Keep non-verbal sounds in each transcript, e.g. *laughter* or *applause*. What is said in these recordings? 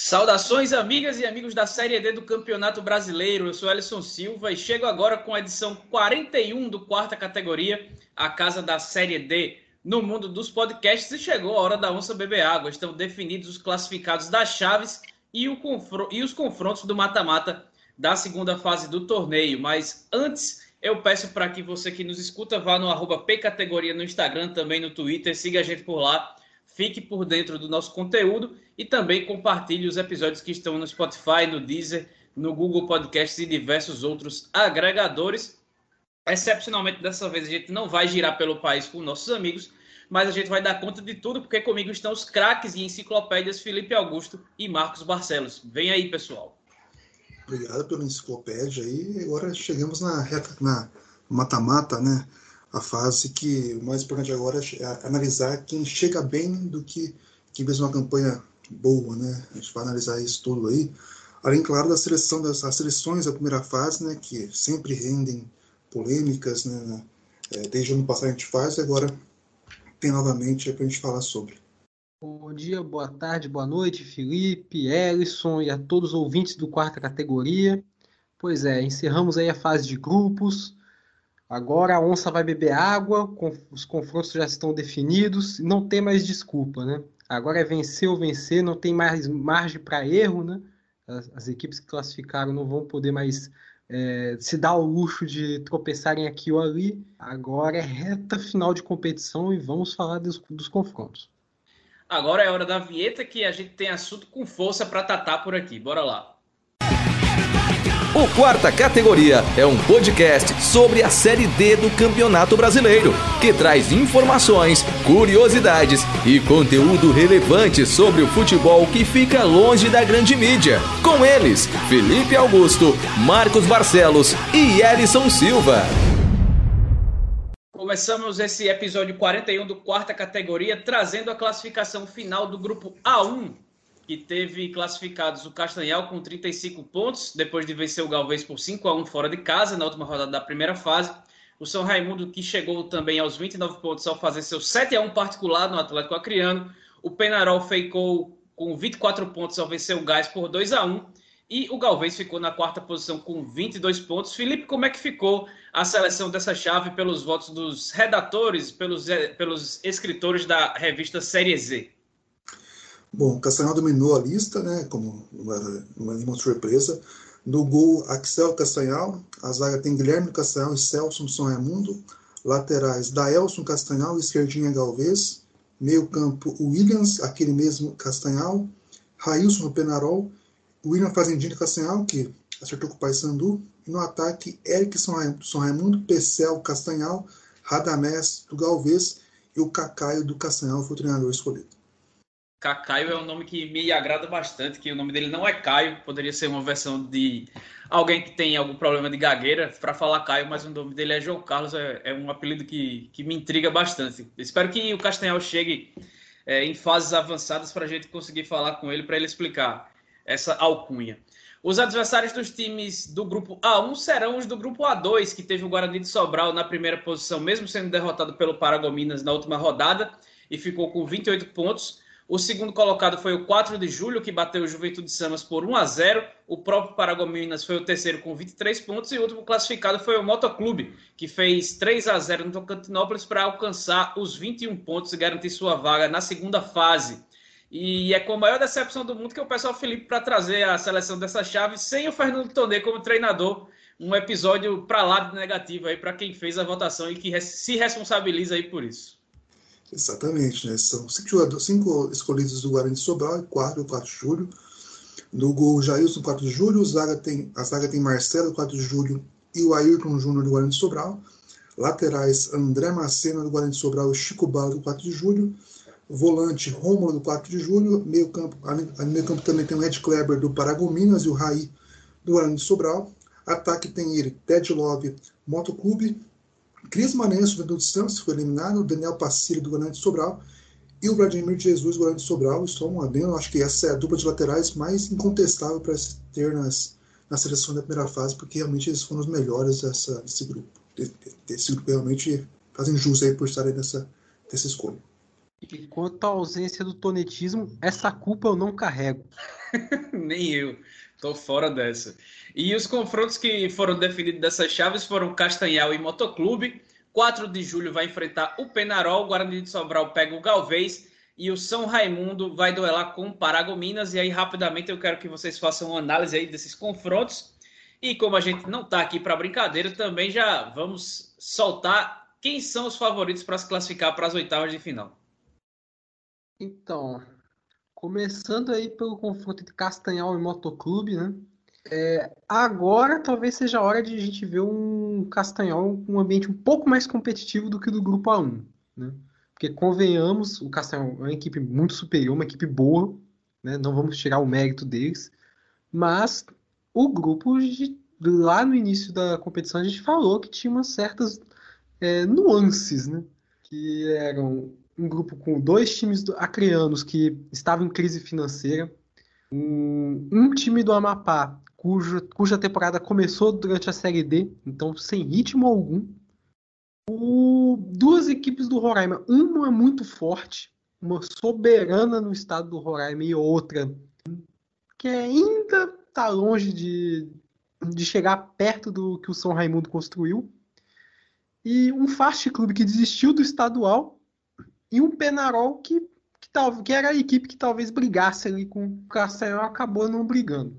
Saudações, amigas e amigos da Série D do Campeonato Brasileiro. Eu sou Alisson Silva e chego agora com a edição 41 do quarta categoria, a casa da Série D no mundo dos podcasts. E chegou a hora da onça beber água. Estão definidos os classificados das chaves e, e os confrontos do mata-mata da segunda fase do torneio. Mas antes, eu peço para que você que nos escuta vá no arroba Pcategoria no Instagram, também no Twitter, siga a gente por lá fique por dentro do nosso conteúdo e também compartilhe os episódios que estão no Spotify, no Deezer, no Google Podcasts e diversos outros agregadores. Excepcionalmente, dessa vez, a gente não vai girar pelo país com nossos amigos, mas a gente vai dar conta de tudo, porque comigo estão os craques e enciclopédias Felipe Augusto e Marcos Barcelos. Vem aí, pessoal. Obrigado pela enciclopédia aí. Agora chegamos na reta, na mata-mata, né? A fase que o mais importante agora é analisar quem chega bem do que quem fez uma campanha boa, né? A gente vai analisar isso tudo aí. Além, claro, da seleção das seleções da primeira fase, né? Que sempre rendem polêmicas, né? É, desde o ano passado a gente faz e agora tem novamente para a gente falar sobre. Bom dia, boa tarde, boa noite, Felipe, Ellison e a todos os ouvintes do quarta categoria. Pois é, encerramos aí a fase de grupos. Agora a onça vai beber água, os confrontos já estão definidos, não tem mais desculpa, né? Agora é vencer ou vencer, não tem mais margem para erro, né? As, as, equipes que classificaram não vão poder mais é, se dar o luxo de tropeçarem aqui ou ali. Agora é reta final de competição e vamos falar dos, dos confrontos. Agora é hora da vinheta que a gente tem assunto com força para tratar por aqui. Bora lá. O Quarta Categoria é um podcast sobre a Série D do Campeonato Brasileiro, que traz informações, curiosidades e conteúdo relevante sobre o futebol que fica longe da grande mídia. Com eles, Felipe Augusto, Marcos Barcelos e Elison Silva. Começamos esse episódio 41 do Quarta Categoria trazendo a classificação final do grupo A1 que teve classificados o Castanhal com 35 pontos, depois de vencer o Galvez por 5 a 1 fora de casa na última rodada da primeira fase. O São Raimundo, que chegou também aos 29 pontos ao fazer seu 7 a 1 particular no Atlético Acreano. O Penarol ficou com 24 pontos ao vencer o Gás por 2 a 1 e o Galvez ficou na quarta posição com 22 pontos. Felipe, como é que ficou a seleção dessa chave pelos votos dos redatores, pelos, eh, pelos escritores da revista Série Z? Bom, Castanhal dominou a lista, né, como uma, uma surpresa. No gol, Axel Castanhal. A zaga tem Guilherme Castanhal e Celso São Raimundo. Laterais, Daelson Castanhal e Esquerdinha Galvez. Meio campo, Williams, aquele mesmo Castanhal. Railson Penarol. William Fazendinho Castanhal, que acertou com o Paysandu. E no ataque, Eric São Raimundo, Pecel Castanhal, Radamés do Galvez e o Cacaio do Castanhal foi o treinador escolhido. Cacaio é um nome que me agrada bastante, que o nome dele não é Caio, poderia ser uma versão de alguém que tem algum problema de gagueira para falar Caio, mas o nome dele é João Carlos, é, é um apelido que, que me intriga bastante. Espero que o Castanhal chegue é, em fases avançadas para a gente conseguir falar com ele, para ele explicar essa alcunha. Os adversários dos times do grupo A1 serão os do grupo A2, que teve o Guarani de Sobral na primeira posição, mesmo sendo derrotado pelo Paragominas na última rodada, e ficou com 28 pontos. O segundo colocado foi o 4 de julho, que bateu o Juventude Samas por 1 a 0. O próprio Paragominas foi o terceiro com 23 pontos. E o último classificado foi o Motoclube, que fez 3 a 0 no Tocantinópolis para alcançar os 21 pontos e garantir sua vaga na segunda fase. E é com a maior decepção do mundo que eu peço ao Felipe para trazer a seleção dessa chave sem o Fernando Tonê como treinador. Um episódio para lá de negativo aí para quem fez a votação e que se responsabiliza aí por isso. Exatamente, né? São cinco, jogadores, cinco escolhidos do Guarani de Sobral e quatro, 4 de julho. No gol, Jailson, 4 de julho. Zaga tem, a zaga tem Marcelo, 4 de julho, e o Ayrton Júnior do Guarani de Sobral. Laterais, André Macena do Guarani de Sobral e Chico Bala do 4 de julho. Volante, Rômulo do 4 de julho. Meio campo, no meio campo também tem o Ed Kleber do Paragominas e o Raí do Guarani de Sobral. Ataque tem ele, Ted Love, Motoclube, Cris Manenso do Santos foi eliminado, o Daniel Passílio do Guarani de Sobral e o Vladimir Jesus do Guarani de Sobral. Estou um adendo, acho que essa é a dupla de laterais mais incontestável para ter nas, na seleção da primeira fase, porque realmente eles foram os melhores dessa, desse grupo. Desse grupo realmente fazem jus aí por estarem nessa, nessa escolha. E quanto à ausência do tonetismo, essa culpa eu não carrego. *laughs* Nem eu. Tô fora dessa. E os confrontos que foram definidos dessas chaves foram Castanhal e Motoclube. 4 de julho vai enfrentar o Penarol, o Guarani de Sobral pega o Galvez e o São Raimundo vai duelar com o Paragominas. E aí, rapidamente, eu quero que vocês façam uma análise aí desses confrontos. E como a gente não está aqui para brincadeira, também já vamos soltar quem são os favoritos para se classificar para as oitavas de final. Então, começando aí pelo confronto entre Castanhal e Motoclube, né? É, agora talvez seja a hora de a gente ver um Castanhal com um ambiente um pouco mais competitivo do que o do grupo A1, né? Porque convenhamos, o Castanhal é uma equipe muito superior, uma equipe boa, né? Não vamos tirar o mérito deles, mas o grupo de, lá no início da competição a gente falou que tinha umas certas é, nuances, né? Que eram um grupo com dois times acreanos que estavam em crise financeira, um, um time do Amapá cuja, temporada começou durante a Série D, então sem ritmo algum. O, duas equipes do Roraima, uma muito forte, uma soberana no estado do Roraima e outra que ainda está longe de, de chegar perto do que o São Raimundo construiu. E um Fast Club que desistiu do estadual e um Penarol que, que, tal, que era a equipe que talvez brigasse ali com o Castanhal acabou não brigando.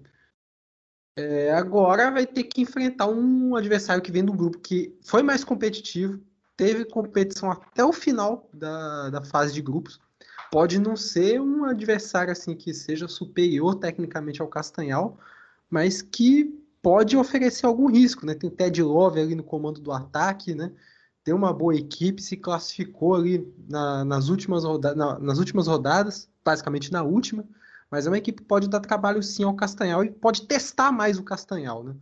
É, agora vai ter que enfrentar um adversário que vem do grupo que foi mais competitivo, teve competição até o final da, da fase de grupos. Pode não ser um adversário assim que seja superior tecnicamente ao Castanhal, mas que pode oferecer algum risco, né? Tem o Ted Love ali no comando do ataque, né? Tem uma boa equipe, se classificou ali na, nas, últimas roda na, nas últimas rodadas, basicamente na última, mas é uma equipe que pode dar trabalho sim ao Castanhal e pode testar mais o Castanhal, né?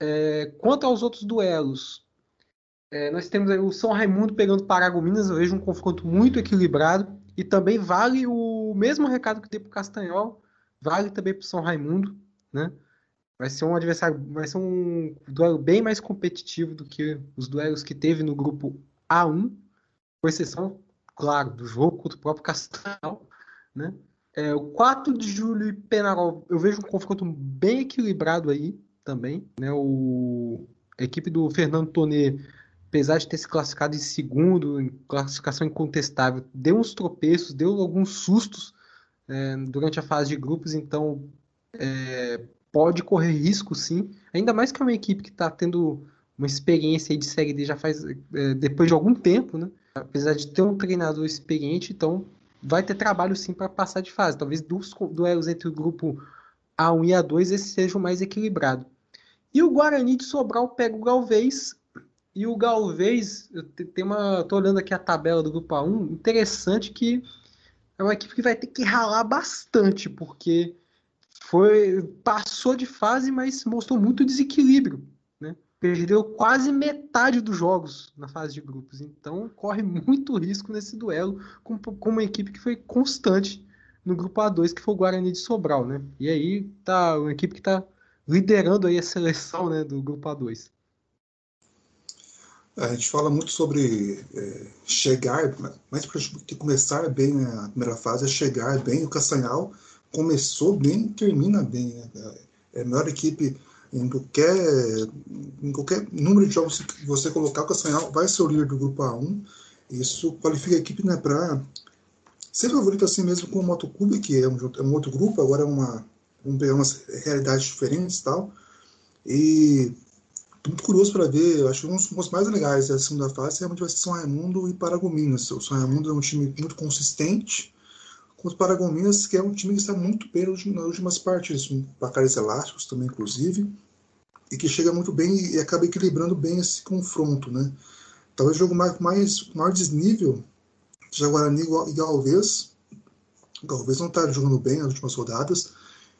É, quanto aos outros duelos, é, nós temos o São Raimundo pegando Paragominas, eu vejo um confronto muito equilibrado e também vale o mesmo recado que dei para o Castanhal, vale também para o São Raimundo, né? Vai ser um adversário, vai ser um duelo bem mais competitivo do que os duelos que teve no grupo A1, com exceção, claro, do jogo contra o próprio Castanhal, né? É, o 4 de julho e Penarol, eu vejo um confronto bem equilibrado aí também. Né? O, a equipe do Fernando Tonê, apesar de ter se classificado em segundo, em classificação incontestável, deu uns tropeços, deu alguns sustos é, durante a fase de grupos, então é, pode correr risco sim. Ainda mais que é uma equipe que está tendo uma experiência de Série D já faz é, depois de algum tempo, né? apesar de ter um treinador experiente, então vai ter trabalho sim para passar de fase. Talvez dos duelos entre o grupo A1 e A2 esse seja o mais equilibrado. E o Guarani de Sobral pega o Galvez. E o Galvez, eu tenho uma, tô olhando aqui a tabela do grupo A1, interessante que é uma equipe que vai ter que ralar bastante, porque foi passou de fase, mas mostrou muito desequilíbrio perdeu quase metade dos jogos na fase de grupos. Então corre muito risco nesse duelo com, com uma equipe que foi constante no grupo A2, que foi o Guarani de Sobral, né? E aí tá uma equipe que está liderando aí a seleção né, do grupo A2. A gente fala muito sobre é, chegar, mas para começar bem a primeira fase é chegar bem. O Castanhal começou bem, termina bem. Né? É a melhor equipe em qualquer, em qualquer número de jogos que você colocar, o Castanhal vai ser o líder do grupo A1. Isso qualifica a equipe né, para ser favorito assim mesmo com o Motoclube, que é um, é um outro grupo, agora é uma, vamos pegar umas realidades diferentes e tal. E muito curioso para ver, eu acho que um dos mais legais da segunda fase realmente vai ser São Raimundo e Paragominas. O São Raimundo é um time muito consistente, os Paragominas, que é um time que está muito bem nas últimas partidas, com placares elásticos também, inclusive e que chega muito bem e acaba equilibrando bem esse confronto, né? Talvez o jogo mais, mais maior desnível seja Guarani e Galvez. Galvez não está jogando bem nas últimas rodadas.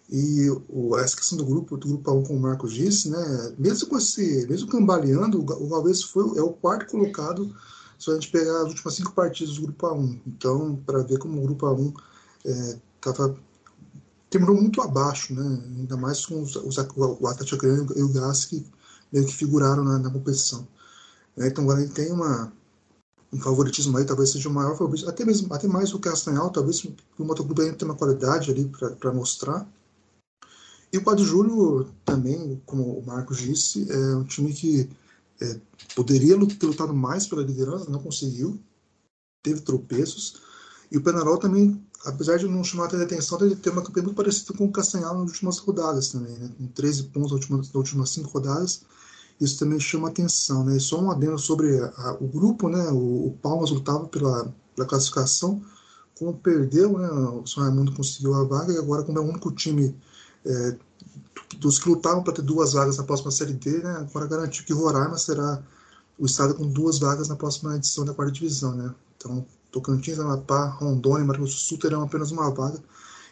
E o, essa questão do grupo, do grupo 1, como o Marcos disse, né? Mesmo com esse, mesmo cambaleando, o Galvez foi, é o quarto colocado se a gente pegar as últimas cinco partidas do grupo A1. Então, para ver como o grupo A1 é, terminou muito abaixo, né? ainda mais com os, os, o Atlético e o Gás que meio que figuraram na, na competição. É, então agora ele tem uma, um favoritismo aí, talvez seja o maior favorito, até mesmo até mais do que o Castanhal, talvez o Motoclube ainda tem uma qualidade ali para mostrar. E o 4 de julho também, como o Marcos disse, é um time que é, poderia ter lutado mais pela liderança, não conseguiu, teve tropeços. E o Penarol também, apesar de não chamar a atenção, ele tem uma campanha muito parecida com o Castanhal nas últimas rodadas também, né? com 13 pontos nas últimas, nas últimas 5 rodadas isso também chama atenção. Né? Só um adendo sobre a, o grupo, né? o, o Palmas lutava pela, pela classificação, como perdeu, né? o São Raimundo conseguiu a vaga, e agora, como é o único time é, dos que lutavam para ter duas vagas na próxima Série D, né? agora garantiu que Roraima será o estado com duas vagas na próxima edição da quarta divisão. Né? Então, Tocantins, Amapá, Rondônia Mato Grosso do Sul terão apenas uma vaga,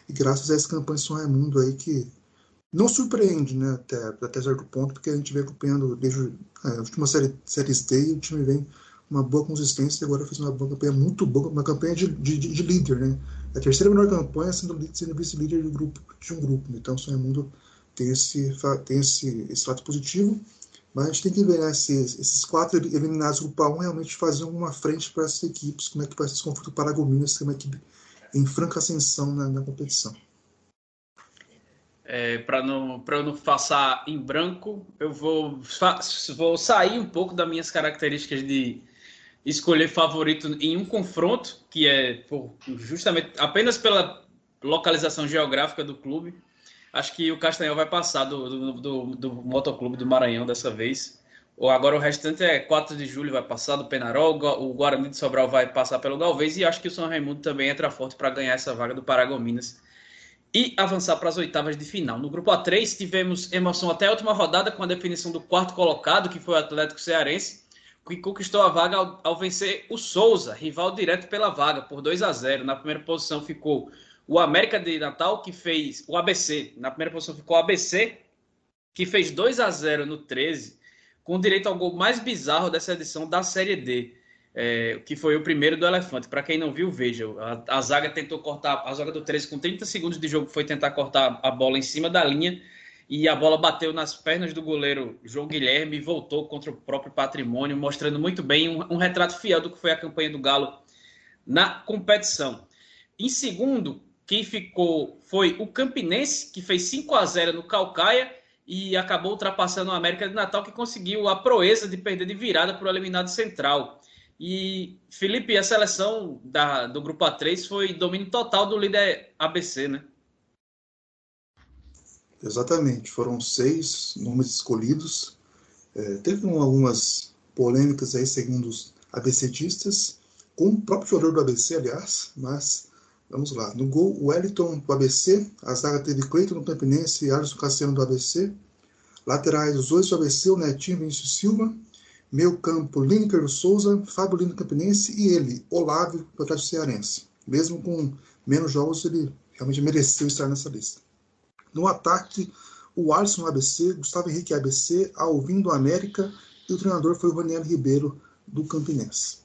e graças a essa campanha de São Raimundo aí que não surpreende, né, até, até certo ponto, porque a gente vem acompanhando desde é, a última série, série D e o time vem uma boa consistência e agora fez uma boa campanha muito boa, uma campanha de, de, de líder, né? É a terceira melhor campanha sendo, sendo vice-líder de, grupo, de um grupo. Então, o Sonho Mundo tem esse, tem esse, esse fato positivo, mas a gente tem que ver né, se esses quatro eliminados do grupo 1 realmente fazem uma frente para essas equipes, como é que vai ser esse confronto Paragominas, que é uma equipe em franca ascensão na, na competição é, para não para eu não passar em branco, eu vou vou sair um pouco das minhas características de escolher favorito em um confronto que é por, justamente apenas pela localização geográfica do clube. Acho que o Castanhal vai passar do, do, do, do Motoclube do Maranhão dessa vez. Ou agora o restante é 4 de julho vai passar do Penarol, o Guarani de Sobral vai passar pelo Galvez e acho que o São Raimundo também entra forte para ganhar essa vaga do Paragominas e avançar para as oitavas de final. No grupo A3 tivemos emoção até a última rodada com a definição do quarto colocado, que foi o Atlético Cearense, que conquistou a vaga ao, ao vencer o Souza, rival direto pela vaga, por 2 a 0. Na primeira posição ficou o América de Natal, que fez o ABC. Na primeira posição ficou o ABC, que fez 2 a 0 no 13, com direito ao gol mais bizarro dessa edição da Série D é, que foi o primeiro do Elefante. Para quem não viu, veja. A, a, zaga tentou cortar, a zaga do 13 com 30 segundos de jogo foi tentar cortar a bola em cima da linha e a bola bateu nas pernas do goleiro João Guilherme e voltou contra o próprio patrimônio, mostrando muito bem um, um retrato fiel do que foi a campanha do Galo na competição. Em segundo, quem ficou foi o Campinense, que fez 5 a 0 no Calcaia e acabou ultrapassando o América de Natal, que conseguiu a proeza de perder de virada para o eliminado central. E, Felipe, a seleção da, do grupo A3 foi domínio total do líder ABC, né? Exatamente, foram seis nomes escolhidos. É, teve algumas polêmicas aí, segundo os ABCistas, com o próprio jogador do ABC, aliás, mas vamos lá. No gol, Wellington do ABC, a zaga teve Cleiton do Campinense e Alisson Cassiano do ABC. Laterais, os dois do ABC, o Netinho Vinícius Silva, Meio campo, Lineker Souza, Fábio Lino Campinense e ele, Olávio, do Atlético Cearense. Mesmo com menos jogos, ele realmente mereceu estar nessa lista. No ataque, o Alisson ABC, Gustavo Henrique ABC, Alvin do América e o treinador foi o Raniel Ribeiro do Campinense.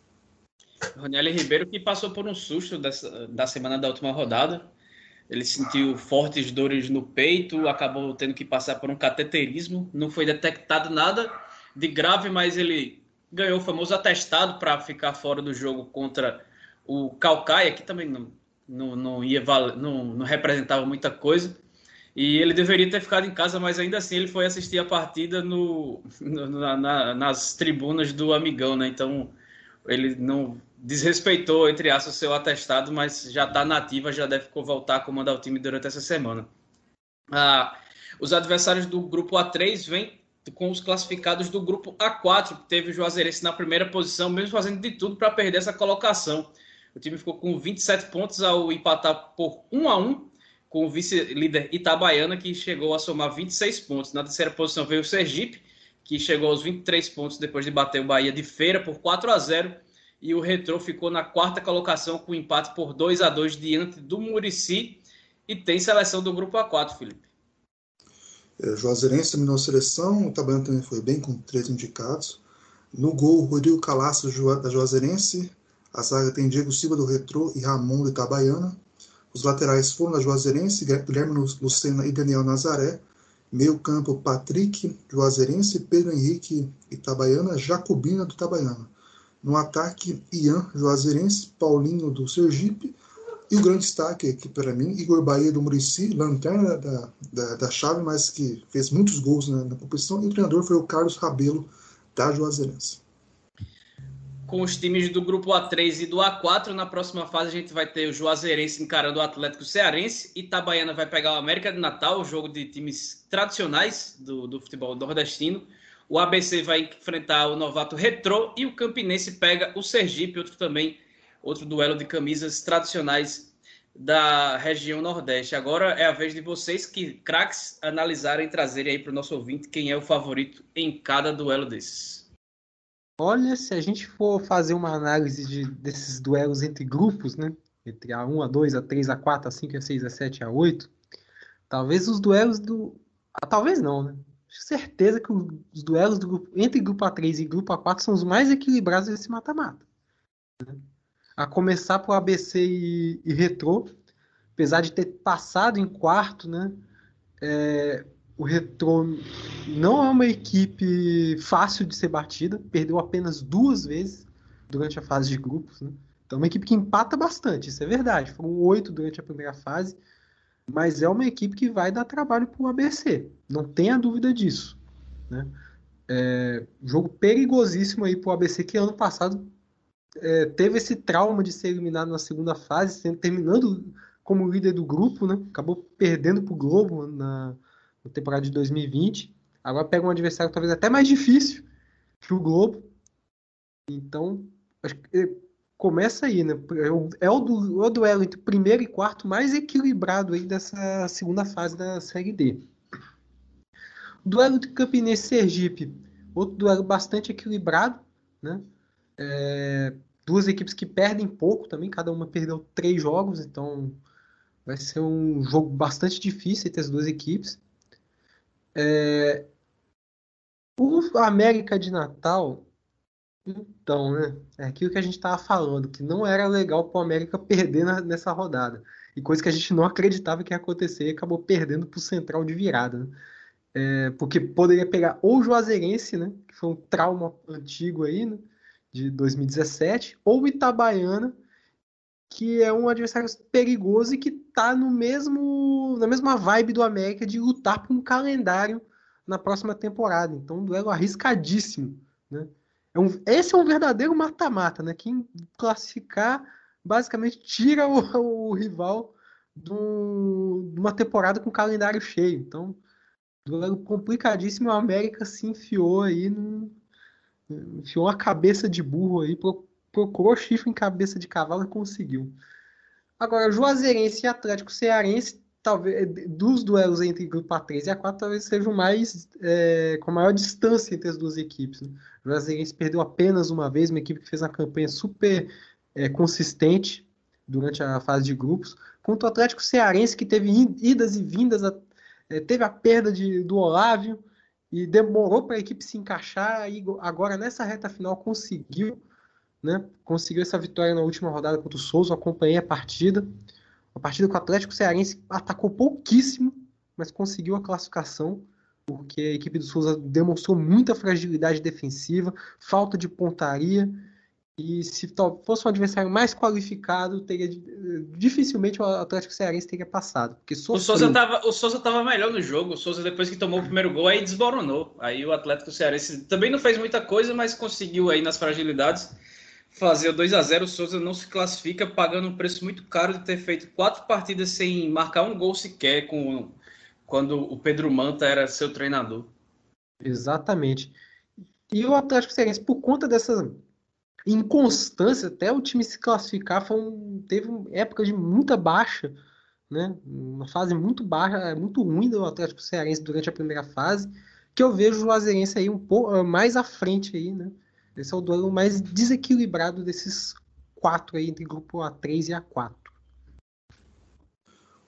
Raniel Ribeiro que passou por um susto dessa, da semana da última rodada. Ele sentiu fortes dores no peito, acabou tendo que passar por um cateterismo, não foi detectado nada de grave, mas ele ganhou o famoso atestado para ficar fora do jogo contra o Calcaia, que também não, não, não ia não, não representava muita coisa. E ele deveria ter ficado em casa, mas ainda assim ele foi assistir a partida no, no na, nas tribunas do Amigão, né? Então ele não desrespeitou, entre aspas, o seu atestado, mas já está nativa, já deve voltar a comandar o time durante essa semana. Ah, os adversários do grupo A3 vêm com os classificados do grupo A4, que teve o Juazeirense na primeira posição, mesmo fazendo de tudo para perder essa colocação. O time ficou com 27 pontos ao empatar por 1 a 1 com o vice-líder Itabaiana, que chegou a somar 26 pontos. Na terceira posição veio o Sergipe, que chegou aos 23 pontos depois de bater o Bahia de feira por 4 a 0 e o Retrô ficou na quarta colocação com empate por 2 a 2 diante do Murici e tem seleção do grupo A4, Felipe. É, Juazeirense terminou a seleção, o Itabaiana também foi bem, com três indicados. No gol, Rodrigo Calaço, da Juazeirense. A zaga tem Diego Silva, do Retrô, e Ramon, do Itabaiana. Os laterais foram da Juazeirense, Guilherme Lucena e Daniel Nazaré. Meio campo, Patrick, Juazeirense, Pedro Henrique, Itabaiana, Jacobina, do Itabaiana. No ataque, Ian, Juazeirense, Paulinho do Sergipe, e o grande destaque aqui para mim, Igor Bahia do Murici, lanterna da, da, da, chave, mas que fez muitos gols na, na competição, e o treinador foi o Carlos Rabelo da Juazeirense. Com os times do grupo A3 e do A4, na próxima fase a gente vai ter o Juazeirense encarando o Atlético Cearense, Itabaiana vai pegar o América de Natal, jogo de times tradicionais do, do futebol nordestino, o ABC vai enfrentar o novato Retrô e o Campinense pega o Sergipe, outro também outro duelo de camisas tradicionais da região Nordeste. Agora é a vez de vocês que craques analisarem e trazerem aí para o nosso ouvinte quem é o favorito em cada duelo desses. Olha, se a gente for fazer uma análise de, desses duelos entre grupos, né? Entre a 1, A2, A3, A4, A5, A6, A7, A8, talvez os duelos do. Ah, talvez não, né? Certeza que os duelos grupo, entre grupo A3 e grupo A4 são os mais equilibrados desse mata-mata. Né? a começar por ABC e, e Retrô, apesar de ter passado em quarto, né? É, o Retrô não é uma equipe fácil de ser batida, perdeu apenas duas vezes durante a fase de grupos. Né? Então, é uma equipe que empata bastante, isso é verdade. Foram oito durante a primeira fase, mas é uma equipe que vai dar trabalho para o ABC, não tenha dúvida disso. Né? É, jogo perigosíssimo aí para o ABC, que ano passado é, teve esse trauma de ser eliminado na segunda fase, terminando como líder do grupo, né? Acabou perdendo para o Globo na, na, temporada de 2020. Agora pega um adversário talvez até mais difícil que o Globo. Então, acho que começa aí, né? É o, é o, o duelo entre primeiro e quarto mais equilibrado aí dessa segunda fase da Série D. Duelo de Campinense Sergipe, outro duelo bastante equilibrado, né? É, duas equipes que perdem pouco também, cada uma perdeu três jogos, então vai ser um jogo bastante difícil entre as duas equipes. É, o América de Natal, então, né? É aquilo que a gente estava falando, que não era legal para o América perder na, nessa rodada. E coisa que a gente não acreditava que ia acontecer e acabou perdendo para o Central de virada. Né? É, porque poderia pegar ou o Juazeirense, né? Que foi um trauma antigo aí, né? de 2017, ou Itabaiana, que é um adversário perigoso e que está no mesmo na mesma vibe do América de lutar por um calendário na próxima temporada. Então, um duelo arriscadíssimo, né? É um, esse é um verdadeiro mata-mata, né? Quem classificar basicamente tira o, *laughs* o rival de uma temporada com calendário cheio. Então, duelo complicadíssimo. O América se enfiou aí num, enfiou a cabeça de burro aí, procurou chifre em cabeça de cavalo e conseguiu. Agora, Juazeirense e Atlético Cearense, talvez dos duelos entre grupo A3 e A4, talvez sejam mais é, com maior distância entre as duas equipes. Né? Juazeirense perdeu apenas uma vez, uma equipe que fez uma campanha super é, consistente durante a fase de grupos, contra o Atlético Cearense, que teve idas e vindas, é, teve a perda de, do Olávio, e demorou para a equipe se encaixar e agora nessa reta final conseguiu, né? Conseguiu essa vitória na última rodada contra o Souza, acompanhei a partida. A partida com o Atlético Cearense atacou pouquíssimo, mas conseguiu a classificação, porque a equipe do Souza demonstrou muita fragilidade defensiva, falta de pontaria e se fosse um adversário mais qualificado, teria dificilmente o Atlético Cearense teria passado. Porque o Souza estava o Souza tava melhor no jogo. O Souza, depois que tomou o primeiro gol, aí desboronou. Aí o Atlético Cearense também não fez muita coisa, mas conseguiu aí nas fragilidades fazer o 2 a 0 O Souza não se classifica, pagando um preço muito caro de ter feito quatro partidas sem marcar um gol sequer com, quando o Pedro Manta era seu treinador. Exatamente. E o Atlético Cearense, por conta dessas inconstância até o time se classificar foi um, teve uma época de muita baixa, né? Uma fase muito baixa, muito ruim do Atlético Cearense durante a primeira fase, que eu vejo o Juazeirense aí um pouco mais à frente aí, né? Esse é o duelo mais desequilibrado desses quatro aí entre grupo A3 e A4.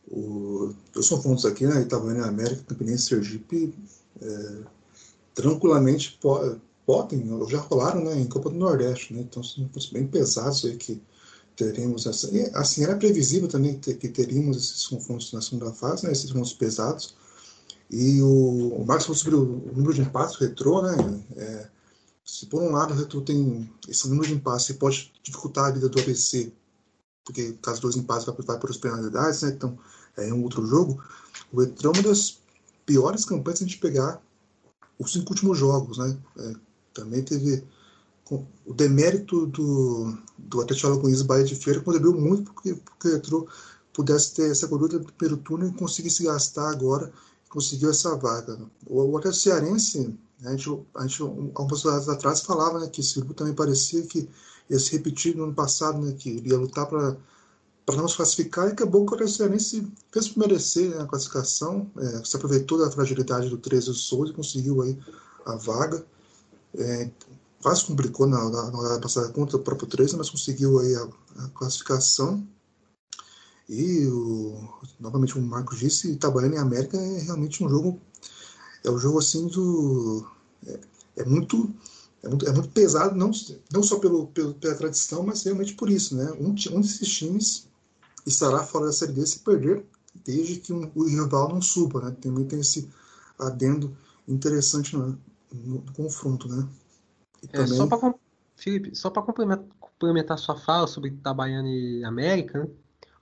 O, eu sou aqui, né? Itabaiana América, Campinense Sergipe, é, tranquilamente pode podem, já rolaram né, em Copa do Nordeste, né, então são bem pesados aí que teremos essa. E, assim, era previsível também que, teríamos esses confrontos na segunda fase, né, esses confrontos pesados. E o, o Marcos falou sobre o número de empates retrô, né? É, se por um lado o Retro tem esse número de empasses e pode dificultar a vida do ABC, porque caso dois empasses vai, vai para as penalidades, né? Então é um outro jogo. O Retro é uma das piores campanhas se a gente pegar os cinco últimos jogos, né? É, também teve o demérito do, do Atlético Alagoas Bahia de Feira contribuiu muito porque, porque o Retro pudesse ter essa gordura do primeiro turno e conseguisse gastar agora, conseguiu essa vaga. O, o Atlético Cearense, a gente, a gente algumas horas atrás falava né, que esse grupo também parecia que ia se repetir no ano passado, né, que ele ia lutar para não se classificar e acabou que o Cearense fez merecer né, a classificação, é, se aproveitou da fragilidade do 13 do Souza e conseguiu aí a vaga. É, quase complicou na, na, na passada contra o próprio 13, mas conseguiu aí a, a classificação. E o, novamente o Marcos disse, Itabaiana e América é realmente um jogo é um jogo assim do é, é muito é muito, é muito pesado não não só pelo, pelo, pela tradição, mas realmente por isso, né? Um, um desses times estará fora da série D se perder desde que um, o rival não suba, né? Também tem esse adendo interessante no, no, no confronto, né? E é, também... só para Felipe, só para complementar, complementar sua fala sobre Itabaiana e América, né?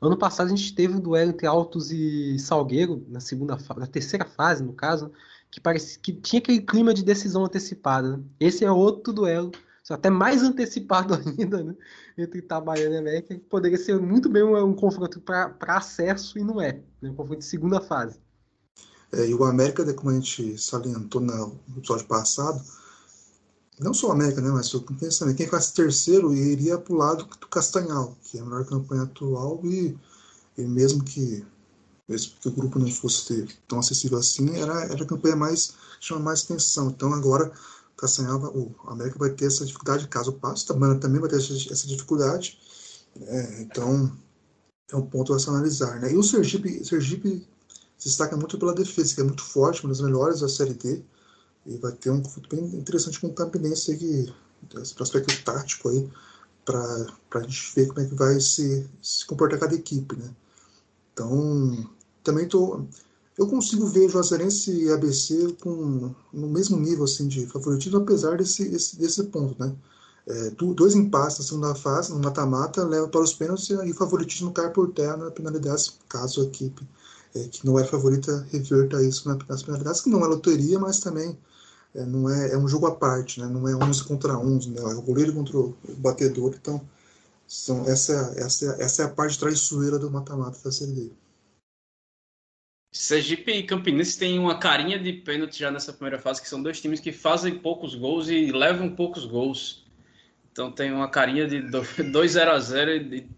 Ano passado a gente teve um duelo entre Altos e Salgueiro, na segunda na terceira fase, no caso, que parecia que tinha aquele clima de decisão antecipada. Né? Esse é outro duelo, até mais *laughs* antecipado ainda, né? entre Itabaiana e América, que poderia ser muito bem um, um confronto para acesso e não é, né? um confronto de segunda fase. É, e o América, né, como a gente salientou no episódio passado, não só o América, né, mas eu pensando, quem ficasse terceiro iria para o lado do Castanhal, que é a melhor campanha atual, e, e mesmo que mesmo que o grupo não fosse tão acessível assim, era, era a campanha mais chama mais atenção. Então agora o Castanhal, o América vai ter essa dificuldade, caso passe, também, também vai ter essa, essa dificuldade. É, então é um ponto a se analisar. Né? E o Sergipe, Sergipe se destaca muito pela defesa, que é muito forte, uma das melhores da Série D. E vai ter um confronto bem interessante com o Campinense aí, esse aspecto tático aí, para a gente ver como é que vai se, se comportar cada equipe, né? Então, também tô, eu consigo ver Juazeirense e ABC com no mesmo nível assim de favoritismo, apesar desse, esse, desse ponto, né? É, dois empates na segunda fase, no mata-mata, leva para os pênaltis e o favoritismo cai por terra na penalidade, caso a equipe é, que não é favorita reverta isso nas penalidades, que não é loteria, mas também é, não é, é um jogo à parte, né? não é 11 contra 11, né? é o goleiro contra o batedor. Então, são, essa, essa, essa é a parte traiçoeira do mata-mata da Série D. Sergipe e Campinense têm uma carinha de pênalti já nessa primeira fase, que são dois times que fazem poucos gols e levam poucos gols. Então tem uma carinha de 2 0 *laughs* a 0 e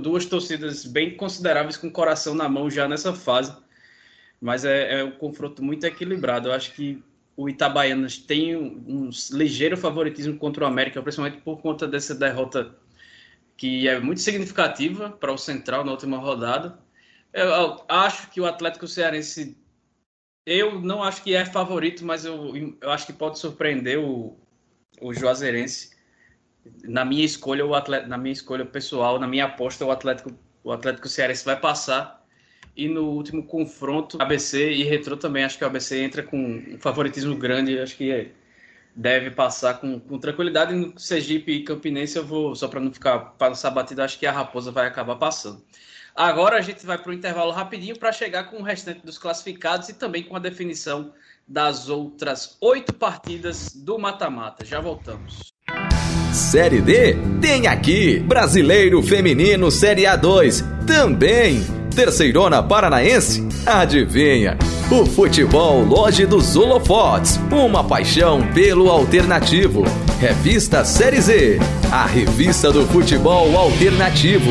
duas torcidas bem consideráveis com o coração na mão já nessa fase. Mas é, é um confronto muito equilibrado. Eu acho que o Itabaianas tem um, um, ligeiro favoritismo contra o América, principalmente por conta dessa derrota que é muito significativa para o Central na última rodada. Eu, acho que o Atlético Cearense, eu não acho que é favorito, mas eu, eu acho que pode surpreender o, o Juazeirense. Na minha escolha, o Atlético, na minha escolha pessoal, na minha aposta, o Atlético, o Atlético Cearense vai passar e no último confronto, ABC e Retro também, acho que o ABC entra com um favoritismo grande, acho que deve passar com, com tranquilidade. No Sergipe e Campinense, eu vou, só para não ficar passar batida, acho que a Raposa vai acabar passando. Agora a gente vai para o intervalo rapidinho para chegar com o restante dos classificados e também com a definição das outras oito partidas do mata-mata. Já voltamos. Série D tem aqui Brasileiro Feminino Série A2 também Terceirona Paranaense? Adivinha? O futebol Loja dos Holofotes, uma paixão pelo alternativo. Revista Série Z, a revista do futebol alternativo.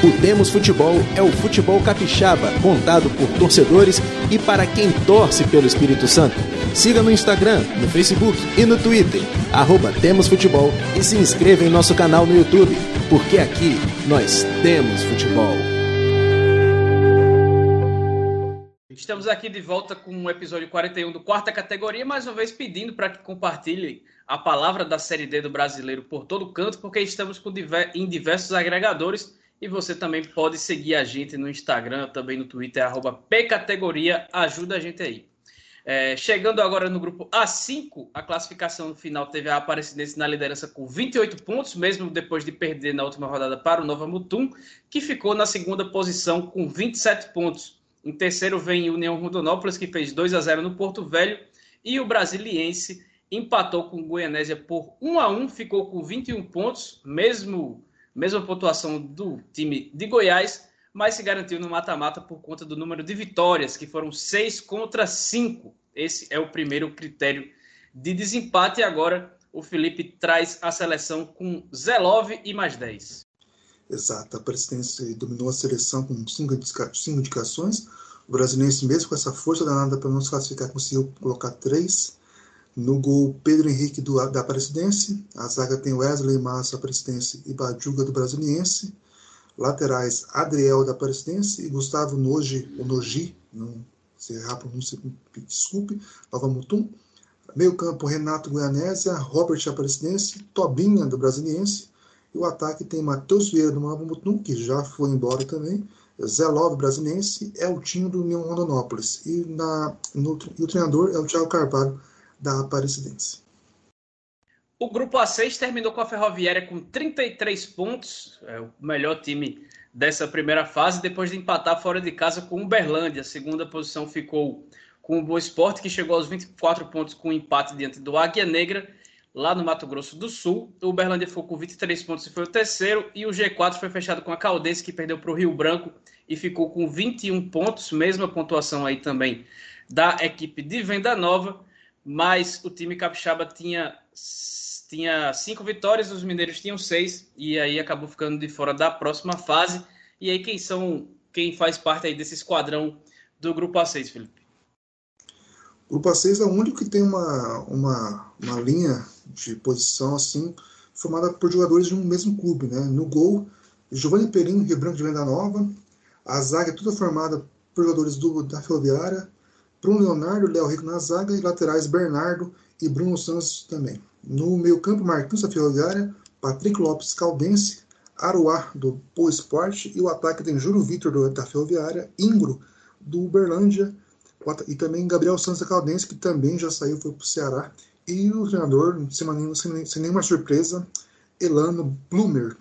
O Temos Futebol é o futebol capixaba, contado por torcedores e para quem torce pelo Espírito Santo. Siga no Instagram, no Facebook e no Twitter, arroba Temos Futebol e se inscreva em nosso canal no YouTube, porque aqui nós temos futebol. Estamos aqui de volta com o episódio 41 do quarta categoria, mais uma vez pedindo para que compartilhem a palavra da Série D do brasileiro por todo canto, porque estamos em diversos agregadores e você também pode seguir a gente no Instagram, também no Twitter, arroba pcategoria, ajuda a gente aí. É, chegando agora no grupo A5, a classificação final teve a Aparecidense na liderança com 28 pontos, mesmo depois de perder na última rodada para o Nova Mutum, que ficou na segunda posição com 27 pontos. Em terceiro vem o União Rondonópolis, que fez 2 a 0 no Porto Velho, e o Brasiliense empatou com o Goianésia por 1 a 1 ficou com 21 pontos, mesmo mesma pontuação do time de Goiás, mas se garantiu no mata-mata por conta do número de vitórias, que foram seis contra cinco. Esse é o primeiro critério de desempate. E agora o Felipe traz a seleção com Zelov e mais 10. Exato, a presidência dominou a seleção com cinco, indicações. O brasileiro, mesmo com essa força danada para não se classificar, conseguiu colocar três. No gol, Pedro Henrique do, da Aparecidense. A zaga tem Wesley Massa, Aparecidense, e Badjuga do Brasiliense. Laterais, Adriel da Aparecidense e Gustavo Noji, ou Noji, não sei errar a pronúncia, desculpe, Nova Mutum. Meio campo, Renato Goianésia, Robert Aparecidense, Tobinha do Brasiliense. E o ataque tem Matheus Vieira do Nova Mutum, que já foi embora também. Zé Love, brasiliense, é o time do União Rondonópolis. E, na, no, e o treinador é o Thiago Carvalho, da Aparecidense. O grupo A6 terminou com a Ferroviária com 33 pontos, é o melhor time dessa primeira fase, depois de empatar fora de casa com o Uberlândia. A segunda posição ficou com o Boa Esporte, que chegou aos 24 pontos com um empate diante do Águia Negra, lá no Mato Grosso do Sul. O Uberlândia ficou com 23 pontos e foi o terceiro, e o G4 foi fechado com a Caldense, que perdeu para o Rio Branco e ficou com 21 pontos, mesma pontuação aí também da equipe de Venda Nova mas o time capixaba tinha, tinha cinco vitórias, os mineiros tinham seis, e aí acabou ficando de fora da próxima fase. E aí, quem são, quem faz parte aí desse esquadrão do Grupo A6, Felipe? O Grupo A6 é o único que tem uma, uma, uma linha de posição assim, formada por jogadores de um mesmo clube. Né? No gol, Giovanni Perim, Rio Branco de Venda Nova. A zaga é toda formada por jogadores do, da Ferroviária, Bruno Leonardo, Léo Rico na zaga e laterais Bernardo e Bruno Santos também. No meio campo, Marquinhos da Ferroviária, Patrick Lopes Caldense, Aruá do Boa Esporte e o ataque tem Júlio Vitor da Ferroviária, Ingro do Uberlândia e também Gabriel Santos da Caldense, que também já saiu, foi para o Ceará. E o treinador, sem nenhuma surpresa, Elano Blumer.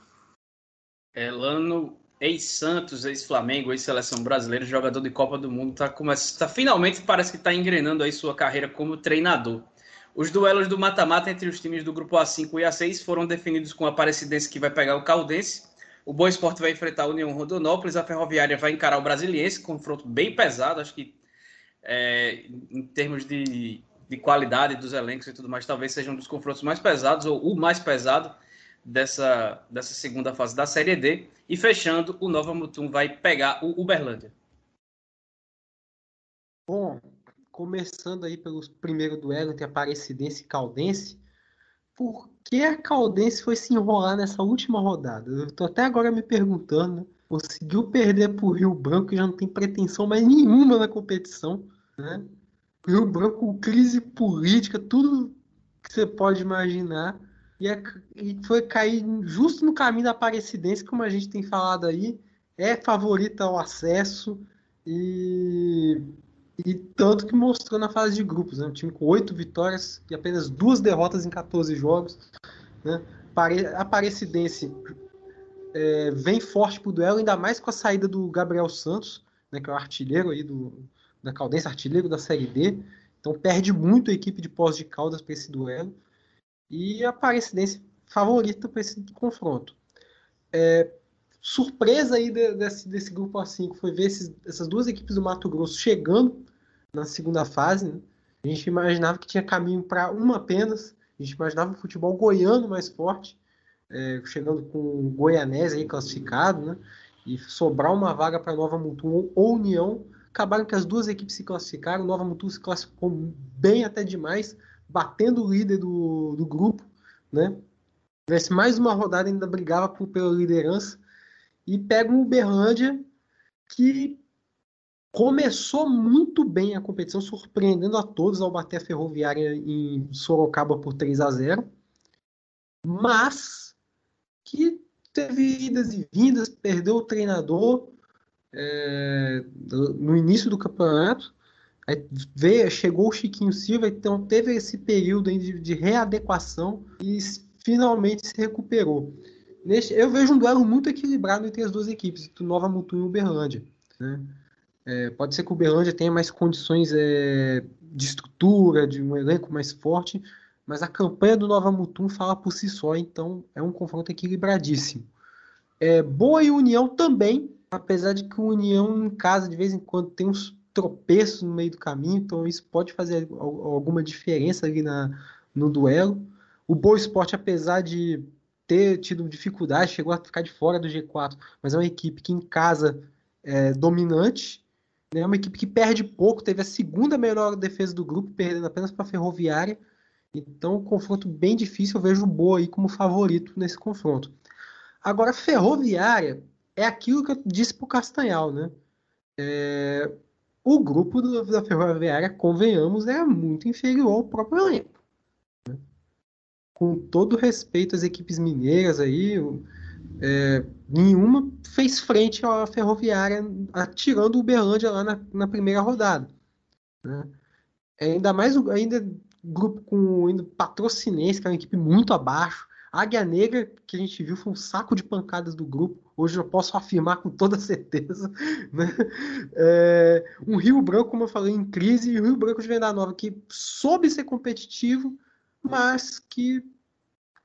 Elano ex-Santos, ex-Flamengo, ex-seleção brasileira, jogador de Copa do Mundo, tá, tá finalmente parece que está engrenando aí sua carreira como treinador. Os duelos do mata-mata entre os times do grupo A5 e A6 foram definidos com a Aparecidense que vai pegar o Caldense. O Boa Esporte vai enfrentar a União Rondonópolis, a Ferroviária vai encarar o Brasiliense, confronto bem pesado, acho que é, em termos de, de qualidade dos elencos e tudo mais, talvez seja um dos confrontos mais pesados, ou o mais pesado dessa, dessa segunda fase da Série D. E fechando, o Nova Mutum vai pegar o Uberlândia. Bom, começando aí pelos primeiro duelo entre Aparecidense e Caldense, por que a Caldense foi se enrolar nessa última rodada? Eu tô até agora me perguntando, né? Conseguiu perder pro Rio Branco, que já não tem pretensão mais nenhuma na competição, né? Rio Branco, crise política, tudo que você pode imaginar e, é, e foi cair justo no caminho da Aparecidense, como a gente tem falado aí, é favorita ao acesso e, e tanto que mostrou na fase de grupos, né? um time com oito vitórias e apenas duas derrotas em 14 jogos. Né? A Aparecidense é, vem forte pro duelo, ainda mais com a saída do Gabriel Santos, né, que é o artilheiro aí do, da Caldense, artilheiro da Série D. Então perde muito a equipe de pós de Caldas para esse duelo e a Aparecidense favorita para esse confronto. É, surpresa aí desse, desse grupo A5 foi ver esses, essas duas equipes do Mato Grosso chegando na segunda fase. Né? A gente imaginava que tinha caminho para uma apenas. A gente imaginava o futebol goiano mais forte, é, chegando com o Goianese aí classificado, né? e sobrar uma vaga para Nova Mutum ou União, acabaram que as duas equipes se classificaram. Nova Mutum se classificou bem até demais, batendo o líder do, do grupo, né? Tivesse mais uma rodada ainda brigava por, pela liderança e pega um Uberlândia que começou muito bem a competição, surpreendendo a todos ao bater a Ferroviária em Sorocaba por 3 a 0 mas que teve idas e vindas, perdeu o treinador é, no início do campeonato, aí veio, chegou o Chiquinho Silva, então teve esse período de, de readequação e finalmente se recuperou. Neste, eu vejo um duelo muito equilibrado entre as duas equipes, entre Nova Mutum e Uberlândia. Né? É, pode ser que o Uberlândia tenha mais condições é, de estrutura, de um elenco mais forte, mas a campanha do Nova Mutum fala por si só, então é um confronto equilibradíssimo. É, Boa e União também, apesar de que o União em casa de vez em quando tem uns tropeços no meio do caminho, então isso pode fazer alguma diferença ali na, no duelo. O Boa Esporte, apesar de ter tido dificuldade, chegou a ficar de fora do G4, mas é uma equipe que em casa é dominante é uma equipe que perde pouco, teve a segunda melhor defesa do grupo, perdendo apenas para a Ferroviária. Então, um confronto bem difícil, eu vejo o Boa aí como favorito nesse confronto. Agora, Ferroviária é aquilo que eu disse para o Castanhal, né? É... O grupo do, da Ferroviária, convenhamos, é muito inferior ao próprio elenco. Né? Com todo respeito às equipes mineiras aí, é, nenhuma fez frente à Ferroviária, tirando o Uberlândia lá na, na primeira rodada. Né? Ainda mais ainda grupo com ainda patrocinense, que é uma equipe muito abaixo. Águia Negra, que a gente viu, foi um saco de pancadas do grupo. Hoje eu posso afirmar com toda certeza. *laughs* Né? É, um Rio Branco, como eu falei, em crise, e o Rio Branco de Venda Nova, que soube ser competitivo, mas que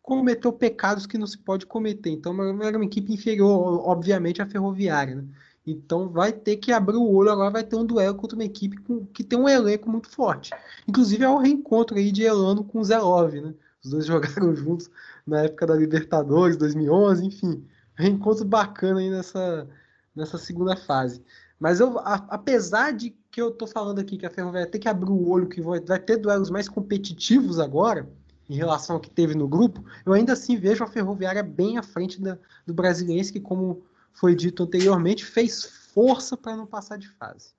cometeu pecados que não se pode cometer. Então, era uma equipe inferior, obviamente, à Ferroviária. Né? Então, vai ter que abrir o olho agora, vai ter um duelo contra uma equipe com, que tem um elenco muito forte. Inclusive, é o reencontro aí de Elano com o Zelov, né? Os dois *laughs* jogaram juntos na época da Libertadores, 2011, enfim. Reencontro bacana aí nessa, nessa segunda fase. Mas eu, a, apesar de que eu tô falando aqui que a Ferroviária tem que abrir o olho, que vai, vai ter duelos mais competitivos agora, em relação ao que teve no grupo, eu ainda assim vejo a Ferroviária bem à frente da, do Brasiliense, que, como foi dito anteriormente, fez força para não passar de fase.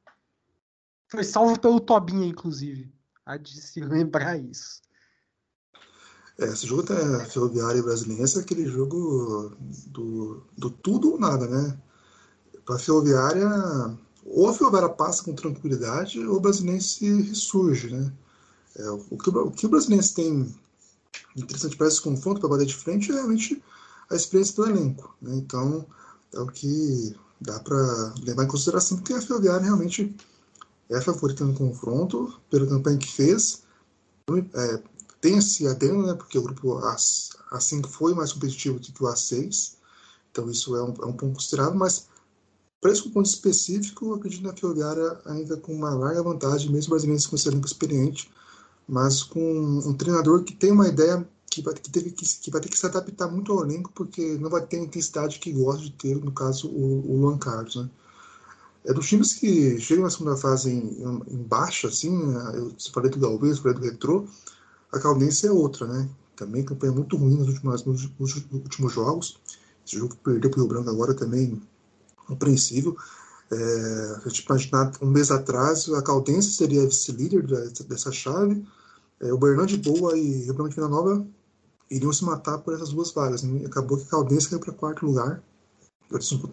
Foi salvo pelo Tobinha, inclusive. Há de se lembrar isso. É, esse jogo da Ferroviária e Brasiliense é aquele jogo do, do tudo ou nada, né? Para Ferroviária, ou a Ferroviária passa com tranquilidade, ou o Brasiliense ressurge, né? É, o, que, o que o Brasiliense tem interessante para esse confronto, para bater de frente, é realmente a experiência do elenco. Né? Então, é o que dá para levar em consideração, porque a Ferroviária realmente é a favorita no confronto, pela campanha que fez. É, tem esse adendo, né, porque o grupo A5 foi mais competitivo do que o A6, então isso é um, é um ponto considerável, mas para esse ponto específico, eu acredito na Ferroviária ainda com uma larga vantagem, mesmo brasileiro com esse elenco experiente, mas com um treinador que tem uma ideia que vai, que, teve que, que vai ter que se adaptar muito ao elenco, porque não vai ter a intensidade que gosta de ter, no caso, o, o Luan Carlos. Né? É dos times que chegam na segunda fase em, em baixa, assim, né? eu falei do Galvez, falei do Retrô, a Caldense é outra, né? Também campanha muito ruim nos últimos, nos últimos jogos. Esse jogo que perdeu para o Rio Branco agora também compreensível. É, a gente imaginar um mês atrás a Caldense seria vice-líder dessa chave, é, o Bernard de Boa e o Branco de Vila Nova iriam se matar por essas duas vagas. Né? Acabou que a Caldense caiu para quarto lugar.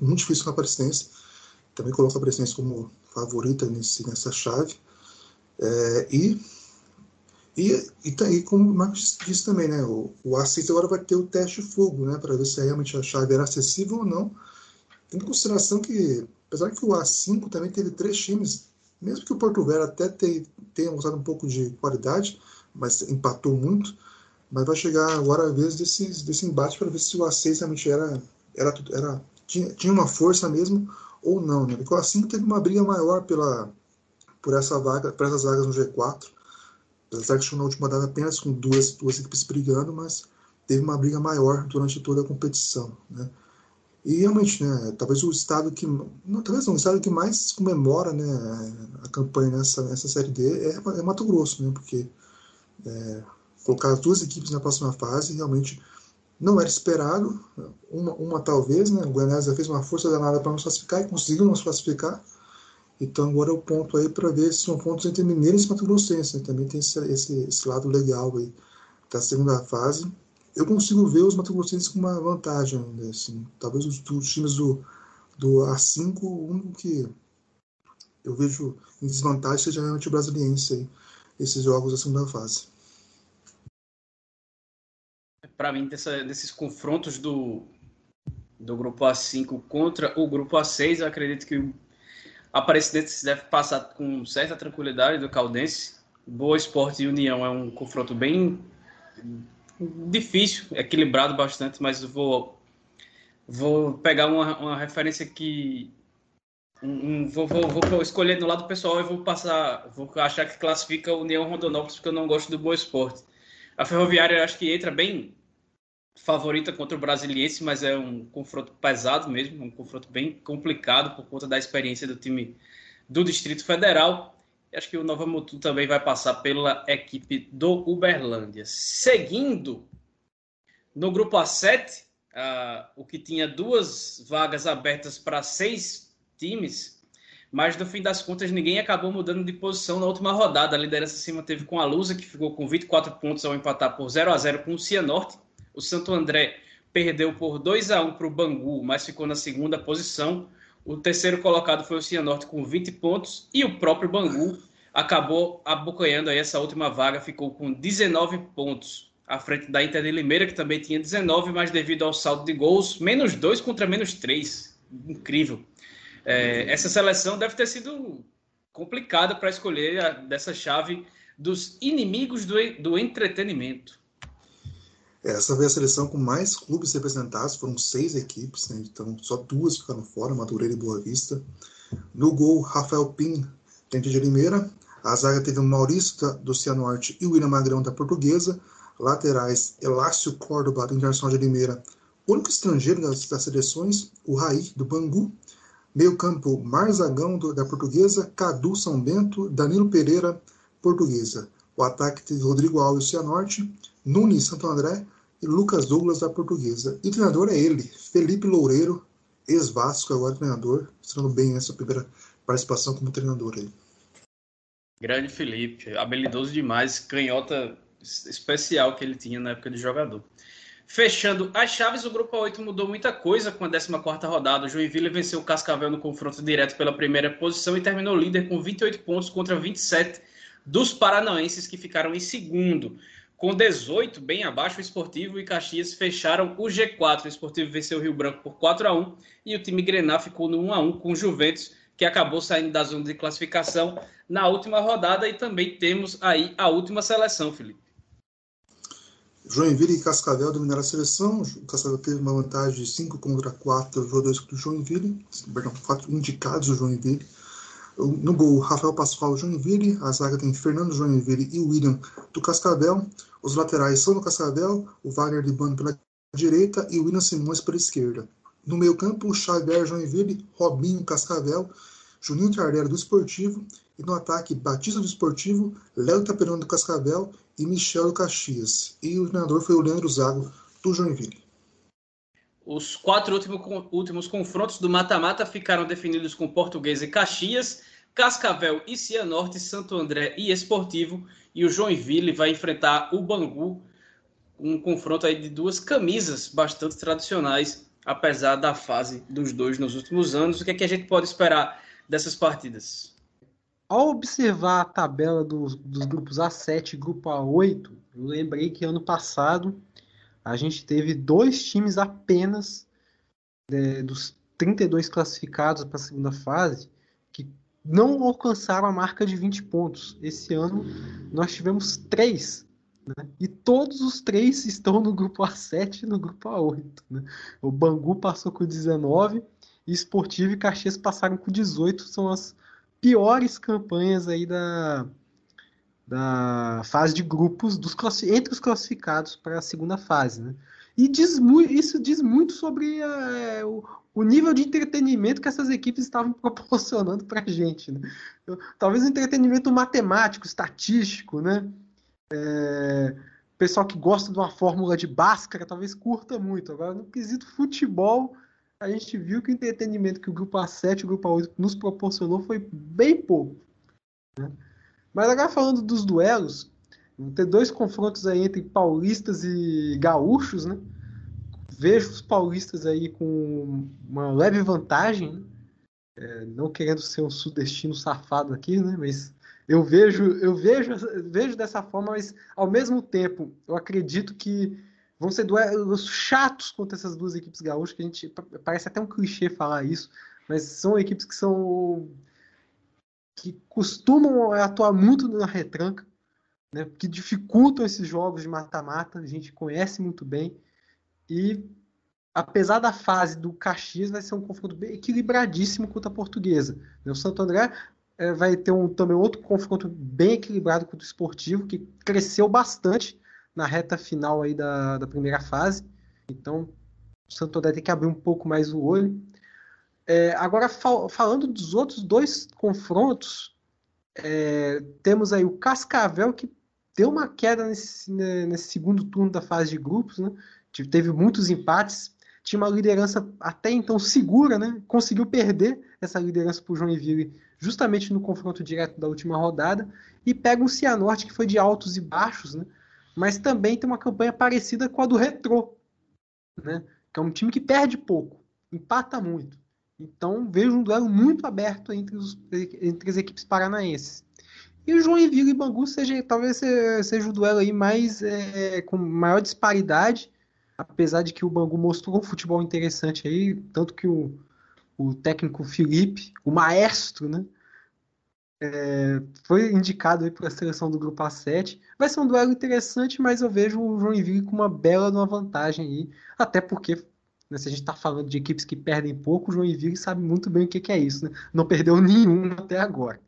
Muito difícil com a Aparecidense. Também coloco a Aparecidense como favorita nesse, nessa chave. É, e, e, e, tá aí, como o Marcos disse também, né? O, o A6 agora vai ter o teste fogo, né? Para ver se realmente a chave era acessível ou não. Tendo em consideração que Apesar que o A5 também teve três times, mesmo que o Porto Velho até tenha mostrado um pouco de qualidade, mas empatou muito, mas vai chegar agora a vez desse, desse embate para ver se o A6 realmente era, era, era tinha, tinha uma força mesmo ou não, né? Porque o A5 teve uma briga maior pela, por essa vaga, por essas vagas no G4. Apesar que chegou na última data apenas com duas, duas equipes brigando, mas teve uma briga maior durante toda a competição, né? E realmente, né, talvez o estado que, não, talvez não, o estado que mais comemora, né, a campanha nessa, nessa Série D é, é Mato Grosso, né, porque é, colocar as duas equipes na próxima fase realmente não era esperado, uma, uma talvez, né, o Goianésia fez uma força danada para nos classificar e conseguiu nos classificar, então agora é o ponto aí para ver se são pontos entre mineiros e Mato Grossense, né, também tem esse, esse, esse lado legal aí da segunda fase, eu consigo ver os Mato Grossenses com uma vantagem ainda, assim. Talvez os, os, times do, do A5, o único que eu vejo em desvantagem seja realmente o brasiliense aí, esses jogos da segunda fase. Para mim, dessa, desses confrontos do, do grupo A5 contra o grupo A6, eu acredito que Aparecidense deve passar com certa tranquilidade do Caldense. Boa Esporte e União é um confronto bem difícil, equilibrado bastante, mas vou vou pegar uma, uma referência que um, um, vou, vou, vou, escolher no lado pessoal e vou passar, vou achar que classifica o União Rondonópolis porque eu não gosto do Boa Esporte. A Ferroviária acho que entra bem favorita contra o Brasiliense, mas é um confronto pesado mesmo, um confronto bem complicado por conta da experiência do time do Distrito Federal. Acho que o Nova Mutu também vai passar pela equipe do Uberlândia. Seguindo, no grupo A7, uh, o que tinha duas vagas abertas para seis times, mas no fim das contas ninguém acabou mudando de posição na última rodada. A liderança acima teve com a Lusa, que ficou com 24 pontos ao empatar por 0 a 0 com o Cianorte. O Santo André perdeu por 2 a 1 para o Bangu, mas ficou na segunda posição. O terceiro colocado foi o Cianorte com 20 pontos e o próprio Bangu acabou abocanhando aí essa última vaga, ficou com 19 pontos à frente da Inter de Limeira, que também tinha 19, mas devido ao saldo de gols, menos 2 contra menos 3. Incrível. É, essa seleção deve ter sido complicada para escolher a, dessa chave dos inimigos do, do entretenimento. Essa foi a seleção com mais clubes representados, foram seis equipes, né? então só duas ficaram fora, Madureira e Boa Vista. No gol, Rafael Pin, dentro de Limeira. A zaga teve o Maurício do Cianorte e o William Magrão da Portuguesa. Laterais, Elácio Córdoba do Internacional de Limeira, o único estrangeiro das, das seleções, o Raí do Bangu. Meio campo, Marzagão do, da Portuguesa, Cadu São Bento, Danilo Pereira, Portuguesa. O ataque teve Rodrigo Alves Cianorte, Nunes Santo André e Lucas Douglas da Portuguesa. E treinador é ele, Felipe Loureiro, ex-Vasco, agora treinador, estando bem nessa primeira participação como treinador aí. Grande Felipe, habilidoso demais, canhota especial que ele tinha na época de jogador. Fechando as chaves, o grupo 8 mudou muita coisa com a 14 rodada. O Joinville venceu o Cascavel no confronto direto pela primeira posição e terminou líder com 28 pontos contra 27 dos paranaenses que ficaram em segundo. Com 18, bem abaixo, o Esportivo e Caxias fecharam o G4. O Esportivo venceu o Rio Branco por 4 a 1 e o time Grená ficou no 1 a 1 com o Juventus, que acabou saindo da zona de classificação na última rodada. E também temos aí a última seleção, Felipe. Joinville e Cascavel dominaram a seleção. O Cascavel teve uma vantagem de 5 contra 4 jogadores do Joinville, perdão, 4 indicados do Joinville. No gol, Rafael Pascoal Joinville, a zaga tem Fernando Joinville e William do Cascavel. Os laterais são do Cascavel, o Wagner de Bando pela direita e o William Simões pela esquerda. No meio campo, Xavier Joinville, Robinho Cascavel, Juninho Tardelli do Esportivo e no ataque, Batista do Esportivo, Léo Taperão do Cascavel e Michel do Caxias. E o treinador foi o Leandro Zago do Joinville. Os quatro últimos, confrontos do mata-mata ficaram definidos com Português e Caxias, Cascavel e Cianorte, Santo André e Esportivo, e o Joinville vai enfrentar o Bangu, um confronto aí de duas camisas bastante tradicionais, apesar da fase dos dois nos últimos anos. O que, é que a gente pode esperar dessas partidas? Ao observar a tabela dos, dos grupos A7 e grupo A8, eu lembrei que ano passado a gente teve dois times apenas é, dos 32 classificados para a segunda fase que não alcançaram a marca de 20 pontos. Esse ano nós tivemos três. Né? E todos os três estão no grupo A7 e no grupo A8. Né? O Bangu passou com 19, e Esportivo e Caxias passaram com 18. São as piores campanhas aí da, da fase de grupos dos entre os classificados para a segunda fase. Né? E diz isso diz muito sobre é, o, o, nível de entretenimento que essas equipes estavam *laughs* proporcionando para a gente. Né? Talvez um entretenimento matemático, estatístico, né? É, pessoal que gosta de uma fórmula de Bhaskara talvez curta muito. Agora, no quesito futebol, a gente viu que o entretenimento que o grupo A7 e o grupo A8 nos proporcionou foi bem pouco. Né? Mas agora falando dos duelos, vão ter dois confrontos aí entre paulistas e gaúchos, né? Vejo os paulistas aí com uma leve vantagem, né? é, não querendo ser um sudestino safado aqui, né? Mas eu vejo, eu vejo, vejo dessa forma, mas ao mesmo tempo eu acredito que vão ser duelos chatos contra essas duas equipes gaúchas, que a gente parece até um clichê falar isso, mas são equipes que são que costumam atuar muito na retranca, né, que dificultam esses jogos de mata-mata, a gente conhece muito bem. E apesar da fase do Caxias, vai ser um confronto bem equilibradíssimo contra a Portuguesa. O Santo André é, vai ter um, também outro confronto bem equilibrado contra o Esportivo, que cresceu bastante na reta final aí da, da primeira fase. Então, o Santo André tem que abrir um pouco mais o olho. É, agora, fal falando dos outros dois confrontos, é, temos aí o Cascavel, que deu uma queda nesse, né, nesse segundo turno da fase de grupos, né? teve muitos empates, tinha uma liderança até então segura, né? conseguiu perder essa liderança para o Joinville justamente no confronto direto da última rodada, e pega um Cianorte que foi de altos e baixos, né? mas também tem uma campanha parecida com a do Retrô, né? que é um time que perde pouco, empata muito. Então vejo um duelo muito aberto entre, os, entre as equipes paranaenses. E o Joinville e Bangu seja, talvez seja o duelo aí mais é, com maior disparidade, apesar de que o Bangu mostrou um futebol interessante aí, tanto que o, o técnico Felipe, o maestro, né? É, foi indicado para a seleção do grupo A7. Vai ser um duelo interessante, mas eu vejo o Joinville com uma bela uma vantagem aí, até porque né? Se a gente está falando de equipes que perdem pouco, o Joinville sabe muito bem o que, que é isso. Né? Não perdeu nenhum até agora.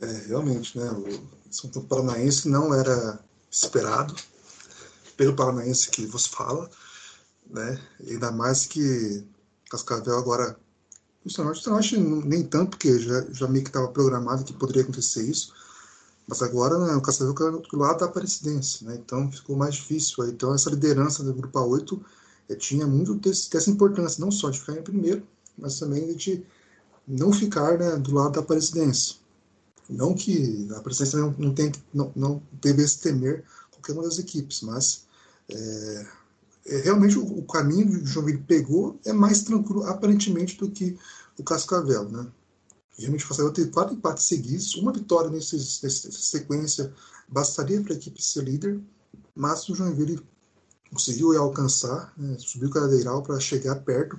É, realmente, né? O São Paulo Paranaense não era esperado pelo Paranaense que vos fala, né? Ainda mais que Cascavel agora. O Cianorte nem tanto, porque já, já meio que estava programado que poderia acontecer isso. Mas agora né, o Cascavel caiu do lado da Aparecidense, né? Então ficou mais difícil. Então essa liderança do Grupo A8 tinha muito dessa importância, não só de ficar em primeiro, mas também de não ficar né, do lado da Aparecidense. Não que a Aparecidense não, não, tem, não, não devesse temer qualquer uma das equipes, mas é, é, realmente o, o, caminho que o Joinville pegou é mais tranquilo, aparentemente, do que o Cascavel. Né? Realmente o Cascavel teve quatro empates seguidos, uma vitória nessa sequência bastaria para a equipe ser líder, mas o Joinville conseguiu alcançar, né, subiu o cadeiral para chegar perto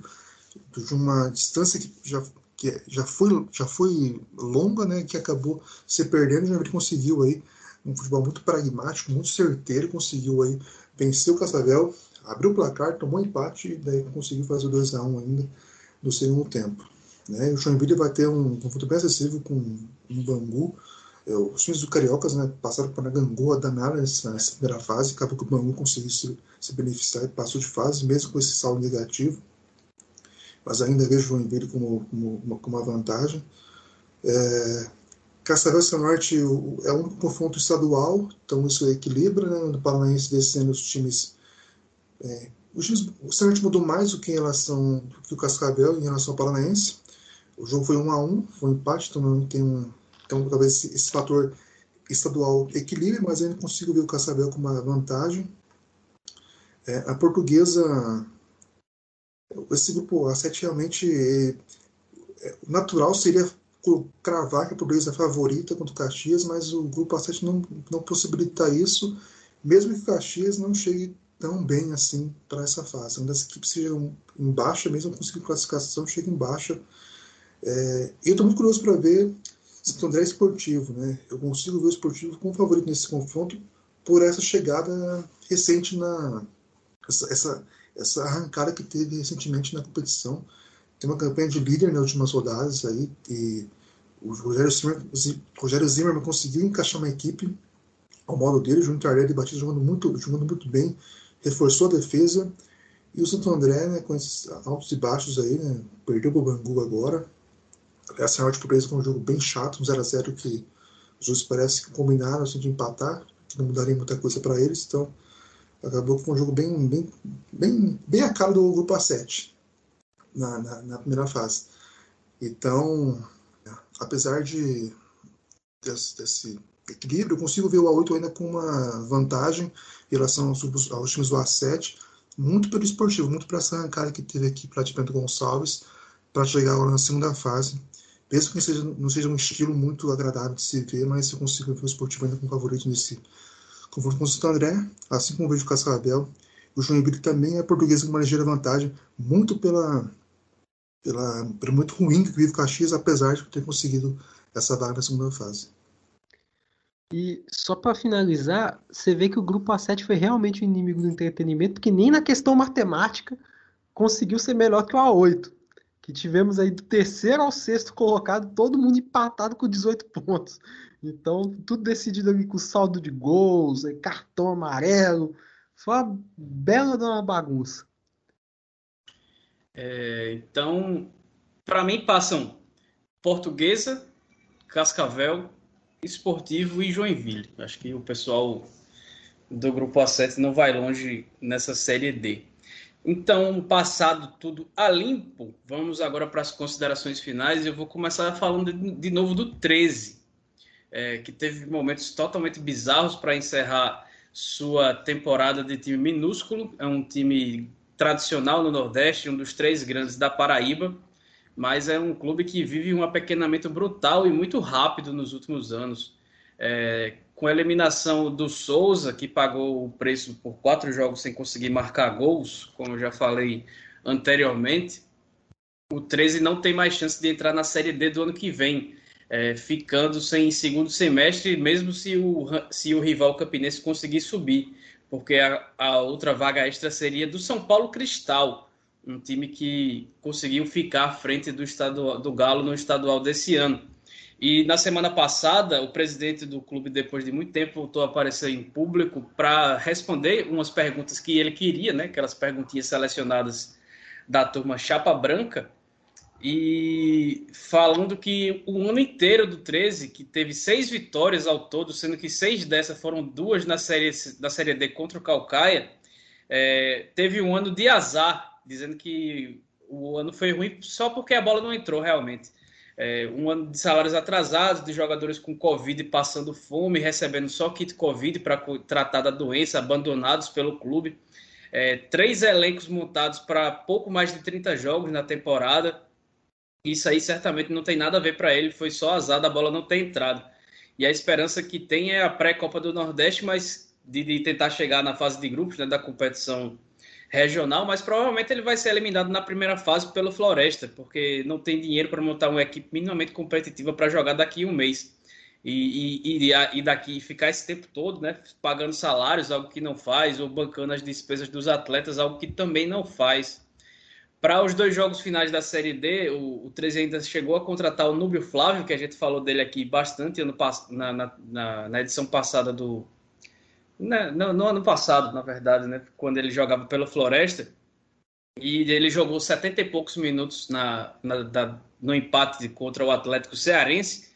de uma distância que já, que já, foi, já foi longa, né, que acabou se perdendo, já conseguiu aí um futebol muito pragmático, muito certeiro, conseguiu aí vencer o Cascavel, abriu o placar, tomou empate e daí conseguiu fazer o 2 a 1 ainda no segundo tempo. Né? O Joinville vai ter um confronto bem acessível com o Bangu, os times do Cariocas né, passaram por uma gangorra danada nessa, nessa, primeira fase, acabou que o Bangu conseguiu se, se beneficiar e passou de fase, mesmo com esse saldo negativo. Mas ainda vejo o Joinville como, como, como uma vantagem. É, Norte é um confronto estadual, então isso equilibra. Né, no Paranaense descendo os times. É, o Cianorte mudou mais do que em relação do que o Cascavel em relação ao Paranaense. O jogo foi 1 a 1 foi um empate, então não tem um então, talvez esse, esse fator estadual equilibre, mas ainda consigo ver o Cascavel com uma vantagem. É, a portuguesa, esse grupo A7 realmente, é, é, natural seria cravar que a portuguesa é favorita contra o Caxias, mas o grupo A7 não, não possibilita isso, mesmo que o Caxias não chegue tão bem assim para essa fase. Uma das equipes sejam em baixa, mesmo conseguindo classificação, chega em baixa. É, eu estou muito curioso para ver Santo André Esportivo, né? Eu consigo ver o Esportivo como favorito nesse confronto por essa chegada recente na essa, essa, essa arrancada que teve recentemente na competição. Tem uma campanha de líder nas últimas rodadas aí e o Rogério Zimmermann, Rogério Zimmermann conseguiu encaixar uma equipe ao modo dele, Júnior Tardelli e Batista jogando muito, jogando muito bem, reforçou a defesa. E o Santo André, né, com esses altos e baixos aí, né, perdeu o Bangu agora. Essa é uma surpresa foi um jogo bem chato, um 0x0 que os dois parecem que combinaram assim, de empatar, que não mudaria muita coisa para eles. Então, acabou com um jogo bem, bem, bem, bem a cara do grupo A7 na, na, na primeira fase. Então, apesar de desse, desse, equilíbrio, eu consigo ver o A8 ainda com uma vantagem em relação aos, aos times do A7, muito pelo esportivo, muito para essa arrancada que teve aqui para Bento Gonçalves, para chegar agora na segunda fase. Mesmo que seja, não seja um estilo muito agradável de se ver, mas eu consigo ver o esportivo ainda com favorito nesse confronto com o Santo André, assim como vejo o Cascavel. O Joinville também é português com uma ligeira vantagem, muito pela, pela, pelo muito ruim que vive o Caxias, apesar de ter conseguido essa vaga na segunda fase. E só para finalizar, você vê que o grupo A7 foi realmente o inimigo do entretenimento, porque nem na questão matemática conseguiu ser melhor que o A8. Que tivemos aí do terceiro ao sexto colocado, todo mundo empatado com 18 pontos. Então, tudo decidido ali com saldo de gols, cartão amarelo. Foi uma bela de uma bagunça. É, então, para mim, passam Portuguesa, Cascavel, Esportivo e Joinville. Acho que o pessoal do grupo A7 não vai longe nessa série D. Então, passado tudo a limpo, vamos agora para as considerações finais. Eu vou começar falando de, novo do 13 é, que teve momentos totalmente bizarros para encerrar sua temporada de time minúsculo. É um time tradicional no Nordeste, um dos três grandes da Paraíba, mas é um clube que vive um apequenamento brutal e muito rápido nos últimos anos. É, com a eliminação do Souza, que pagou o preço por quatro jogos sem conseguir marcar gols, como eu já falei anteriormente, o 13 não tem mais chance de entrar na Série D do ano que vem é, ficando sem segundo semestre, mesmo se o, se o rival campinense conseguir subir, porque a, a outra vaga extra seria do São Paulo Cristal, um time que conseguiu ficar à frente do, estado, do Galo no estadual desse ano. E na semana passada, o presidente do clube, depois de muito tempo, voltou a aparecer em público para responder umas perguntas que ele queria, né? Aquelas perguntinhas selecionadas da turma Chapa Branca e falando que o ano inteiro do 13, que teve seis vitórias ao todo, sendo que seis dessas foram duas na série, na série D contra o Calcaia, é, teve um ano de azar, dizendo que o ano foi ruim só porque a bola não entrou realmente. É, um ano de salários atrasados, de jogadores com Covid passando fome, recebendo só kit Covid para tratar da doença, abandonados pelo clube. É, três elencos montados para pouco mais de 30 jogos na temporada isso aí certamente não tem nada a ver para ele, foi só azar da bola não ter entrado. E a esperança que tem é a pré-Copa do Nordeste, mas de, de, tentar chegar na fase de grupos né, da competição regional, mas provavelmente ele vai ser eliminado na primeira fase pelo Floresta, porque não tem dinheiro para montar uma equipe minimamente competitiva para jogar daqui a um mês. E, e, e, daqui ficar esse tempo todo, né, pagando salários, algo que não faz, ou bancando as despesas dos atletas, algo que também não faz. Para os dois jogos finais da Série D, o, o 13 ainda chegou a contratar o Núbio Flávio, que a gente falou dele aqui bastante ano, na, na, na edição passada do. Né, no, no, ano passado, na verdade, né, quando ele jogava pelo Floresta. E ele jogou 70 e poucos minutos na, na da, no empate contra o Atlético Cearense,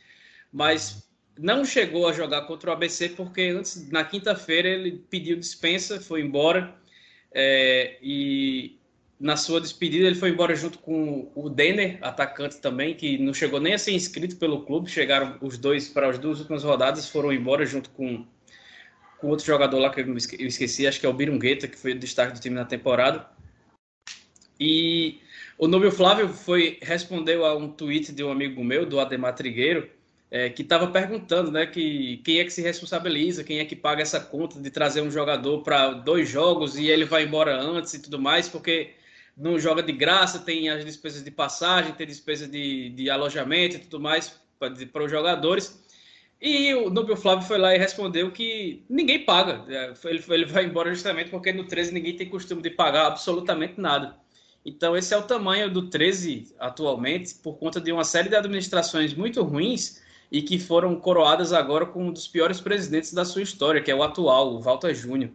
mas não chegou a jogar contra o ABC porque antes, na quinta-feira ele pediu dispensa, foi embora. É, e na sua despedida, ele foi embora junto com o Denner, atacante também, que não chegou nem a ser inscrito pelo clube. Chegaram os dois para as duas últimas rodadas, foram embora junto com, com outro jogador lá que eu esqueci, acho que é o Birungueta, que foi o destaque do time na temporada. E o Nubio Flávio foi respondeu a um tweet de um amigo meu, do Ademar Trigueiro, é, que estava perguntando né, que quem é que se responsabiliza, quem é que paga essa conta de trazer um jogador para dois jogos e ele vai embora antes e tudo mais, porque não joga de graça, tem as despesas de passagem, tem despesa de, de alojamento e tudo mais para os jogadores. E o Nubio Flávio foi lá e respondeu que ninguém paga. É, ele, ele vai embora justamente porque no 13 ninguém tem costume de pagar absolutamente nada. Então, esse é o tamanho do 13 atualmente, por conta de uma série de administrações muito ruins e que foram coroadas agora com um dos piores presidentes da sua história, que é o atual, o Walter Júnior.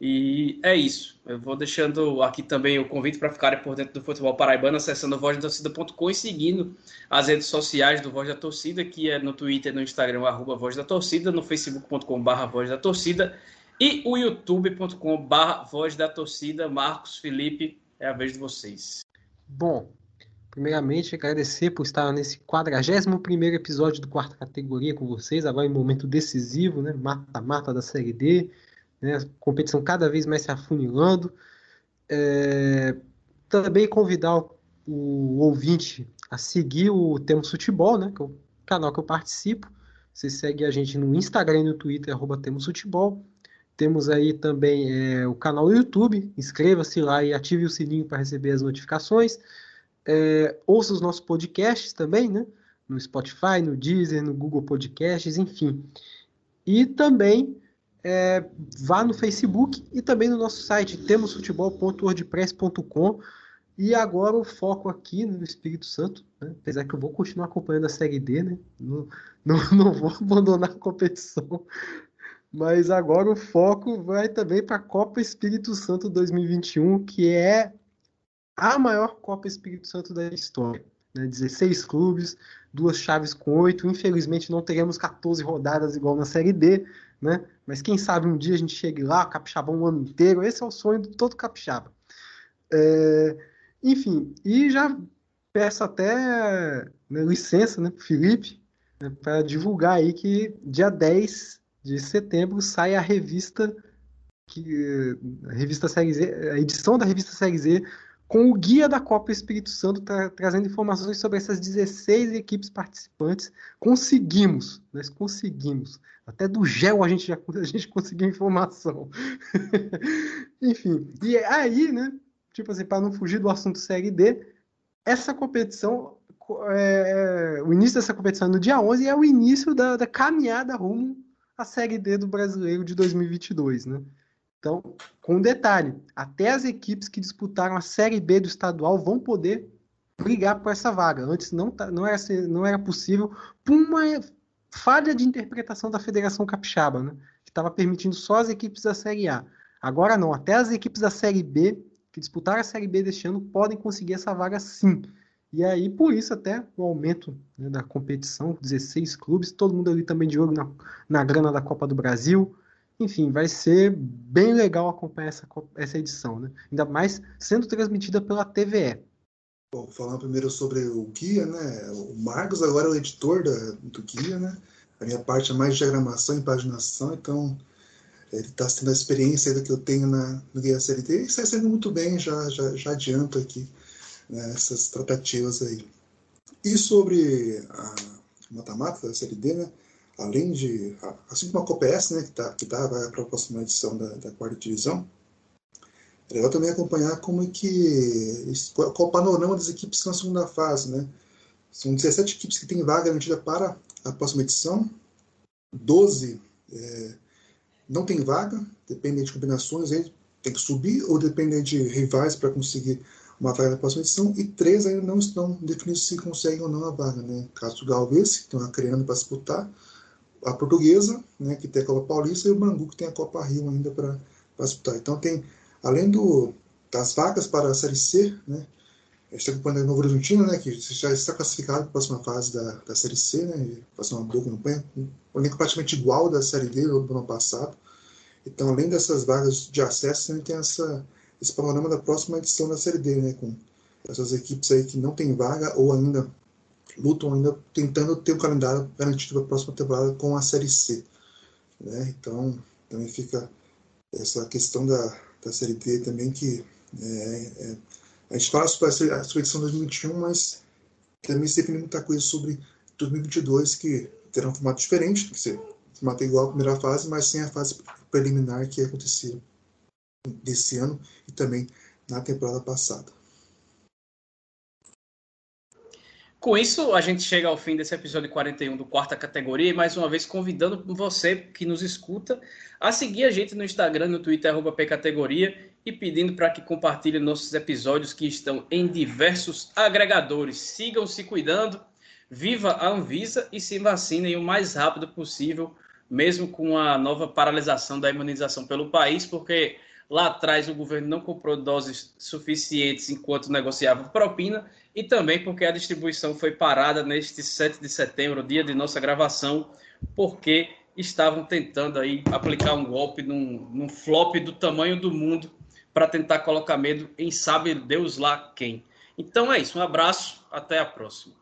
E é isso. Eu vou deixando aqui também o convite para ficarem por dentro do futebol paraibano, acessando vozdatorcida.com e seguindo as redes sociais do Voz da Torcida, que é no Twitter no Instagram, arroba Voz da Torcida, no facebook.com.br Voz da Torcida e o youtube.com.br Voz da Torcida. Marcos, Felipe, é a vez de vocês. Bom, primeiramente agradecer por estar nesse 41 episódio do quarta categoria com vocês, agora em momento decisivo, né? Mata-mata da Série D né? A competição cada vez mais se afunilando. É, também convidar o, o, ouvinte a seguir o Temos Futebol, né? que é o canal que eu participo. Você segue a gente no Instagram e no Twitter, Temos Futebol. Temos aí também é, o canal do YouTube. Inscreva-se lá e ative o sininho para receber as notificações. É, ouça os nossos podcasts também, né? No Spotify, no Deezer, no Google Podcasts, enfim. E também é, vá no Facebook e também no nosso site temosfutebol.wordpress.com e agora o foco aqui no Espírito Santo, né? apesar que eu vou continuar acompanhando a Série D, né? não, não, *laughs* não vou abandonar a competição, mas agora o foco vai também para a Copa Espírito Santo 2021, que é a maior Copa Espírito Santo da história. Né? 16 clubes, duas chaves com oito. Infelizmente não teremos 14 rodadas igual na Série D, né? Mas quem sabe um dia a gente chegue lá, capixaba um ano inteiro. Esse é o sonho de todo capixaba. É, enfim, e já peço até né, licença né, para Felipe né, para divulgar aí que dia 10 de setembro sai a revista que a revista Série Z, a edição da revista Série Z com o guia da Copa Espírito Santo tra trazendo informações sobre essas 16 equipes participantes. Conseguimos, nós conseguimos. Até do gel a gente já *laughs* a gente conseguiu informação. *laughs* Enfim, e aí, né? Tipo assim, para não fugir do assunto Série D, essa competição, é, o início dessa competição é no dia 11 e é o início da, da caminhada rumo à Série D do Brasileiro de 2022, né? Então, com um detalhe, até as equipes que disputaram a Série B do estadual vão poder brigar por essa vaga. Antes não, tá, não, era, não era possível por uma falha de interpretação da Federação Capixaba, né? que estava permitindo só as equipes da Série A. Agora não, até as equipes da Série B, que disputaram a Série B deste ano, podem conseguir essa vaga sim. E aí, por isso, até o aumento né, da competição, 16 clubes, todo mundo ali também de olho na, na grana da Copa do Brasil. Enfim, vai ser bem legal acompanhar essa, essa edição, né? Ainda mais sendo transmitida pela TVE. Bom, falando primeiro sobre o guia, né? O Marcos agora é o editor da, do guia, né? A minha parte é mais de diagramação e paginação, então ele está tendo a experiência do que eu tenho na, no guia CLT e está sendo muito bem, já, já, já adianto aqui né, essas tratativas aí. E sobre a mata-mata da CLD, né? Além de, assim como a COPS, né, que está que tá, vai para a próxima edição da, da quarta divisão, é legal também acompanhar como é que, qual o panorama das equipes na segunda fase, né? São 17 equipes que têm vaga garantida para a próxima edição, 12 é, não tem vaga, dependem de combinações, aí tem que subir ou depender de rivais para conseguir uma vaga na próxima edição, e três ainda não estão definidos se conseguem ou não a vaga, né? Caso Galvez, que estão criando para disputar, a Portuguesa, né, que tem a Copa Paulista, e o Bangu, que tem a Copa Rio ainda para disputar. Então, tem, além do, das vagas para a Série C, né, a gente está acompanhando o Novo Horizontino, né, que já está classificado para a próxima fase da, da Série C, né, fazer uma boa campanha, um elenco praticamente igual da Série D do ano passado. Então, além dessas vagas de acesso, gente tem essa, esse panorama da próxima edição da Série D, né, com essas equipes aí que não têm vaga ou ainda lutam ainda tentando ter um calendário garantido para a próxima temporada com a Série C. Né? Então, também fica essa questão da, da Série D também, que é, é, a gente fala sobre a sua edição 2021, mas também se define muita coisa sobre 2022, que terá um formato diferente, que ser formato igual à primeira fase, mas sem a fase preliminar que aconteceu desse ano e também na temporada passada. Com isso, a gente chega ao fim desse episódio 41 do Quarta Categoria e mais uma vez convidando você que nos escuta a seguir a gente no Instagram, no Twitter, pcategoria e pedindo para que compartilhe nossos episódios que estão em diversos agregadores. Sigam se cuidando, viva a Anvisa e se vacinem o mais rápido possível mesmo com a nova paralisação da imunização pelo país, porque lá atrás o governo não comprou doses suficientes enquanto negociava propina e também porque a distribuição foi parada neste 7 de setembro, dia de nossa gravação, porque estavam tentando aí aplicar um golpe num, num flop do tamanho do mundo para tentar colocar medo em sabe Deus lá quem. Então é isso, um abraço, até a próxima.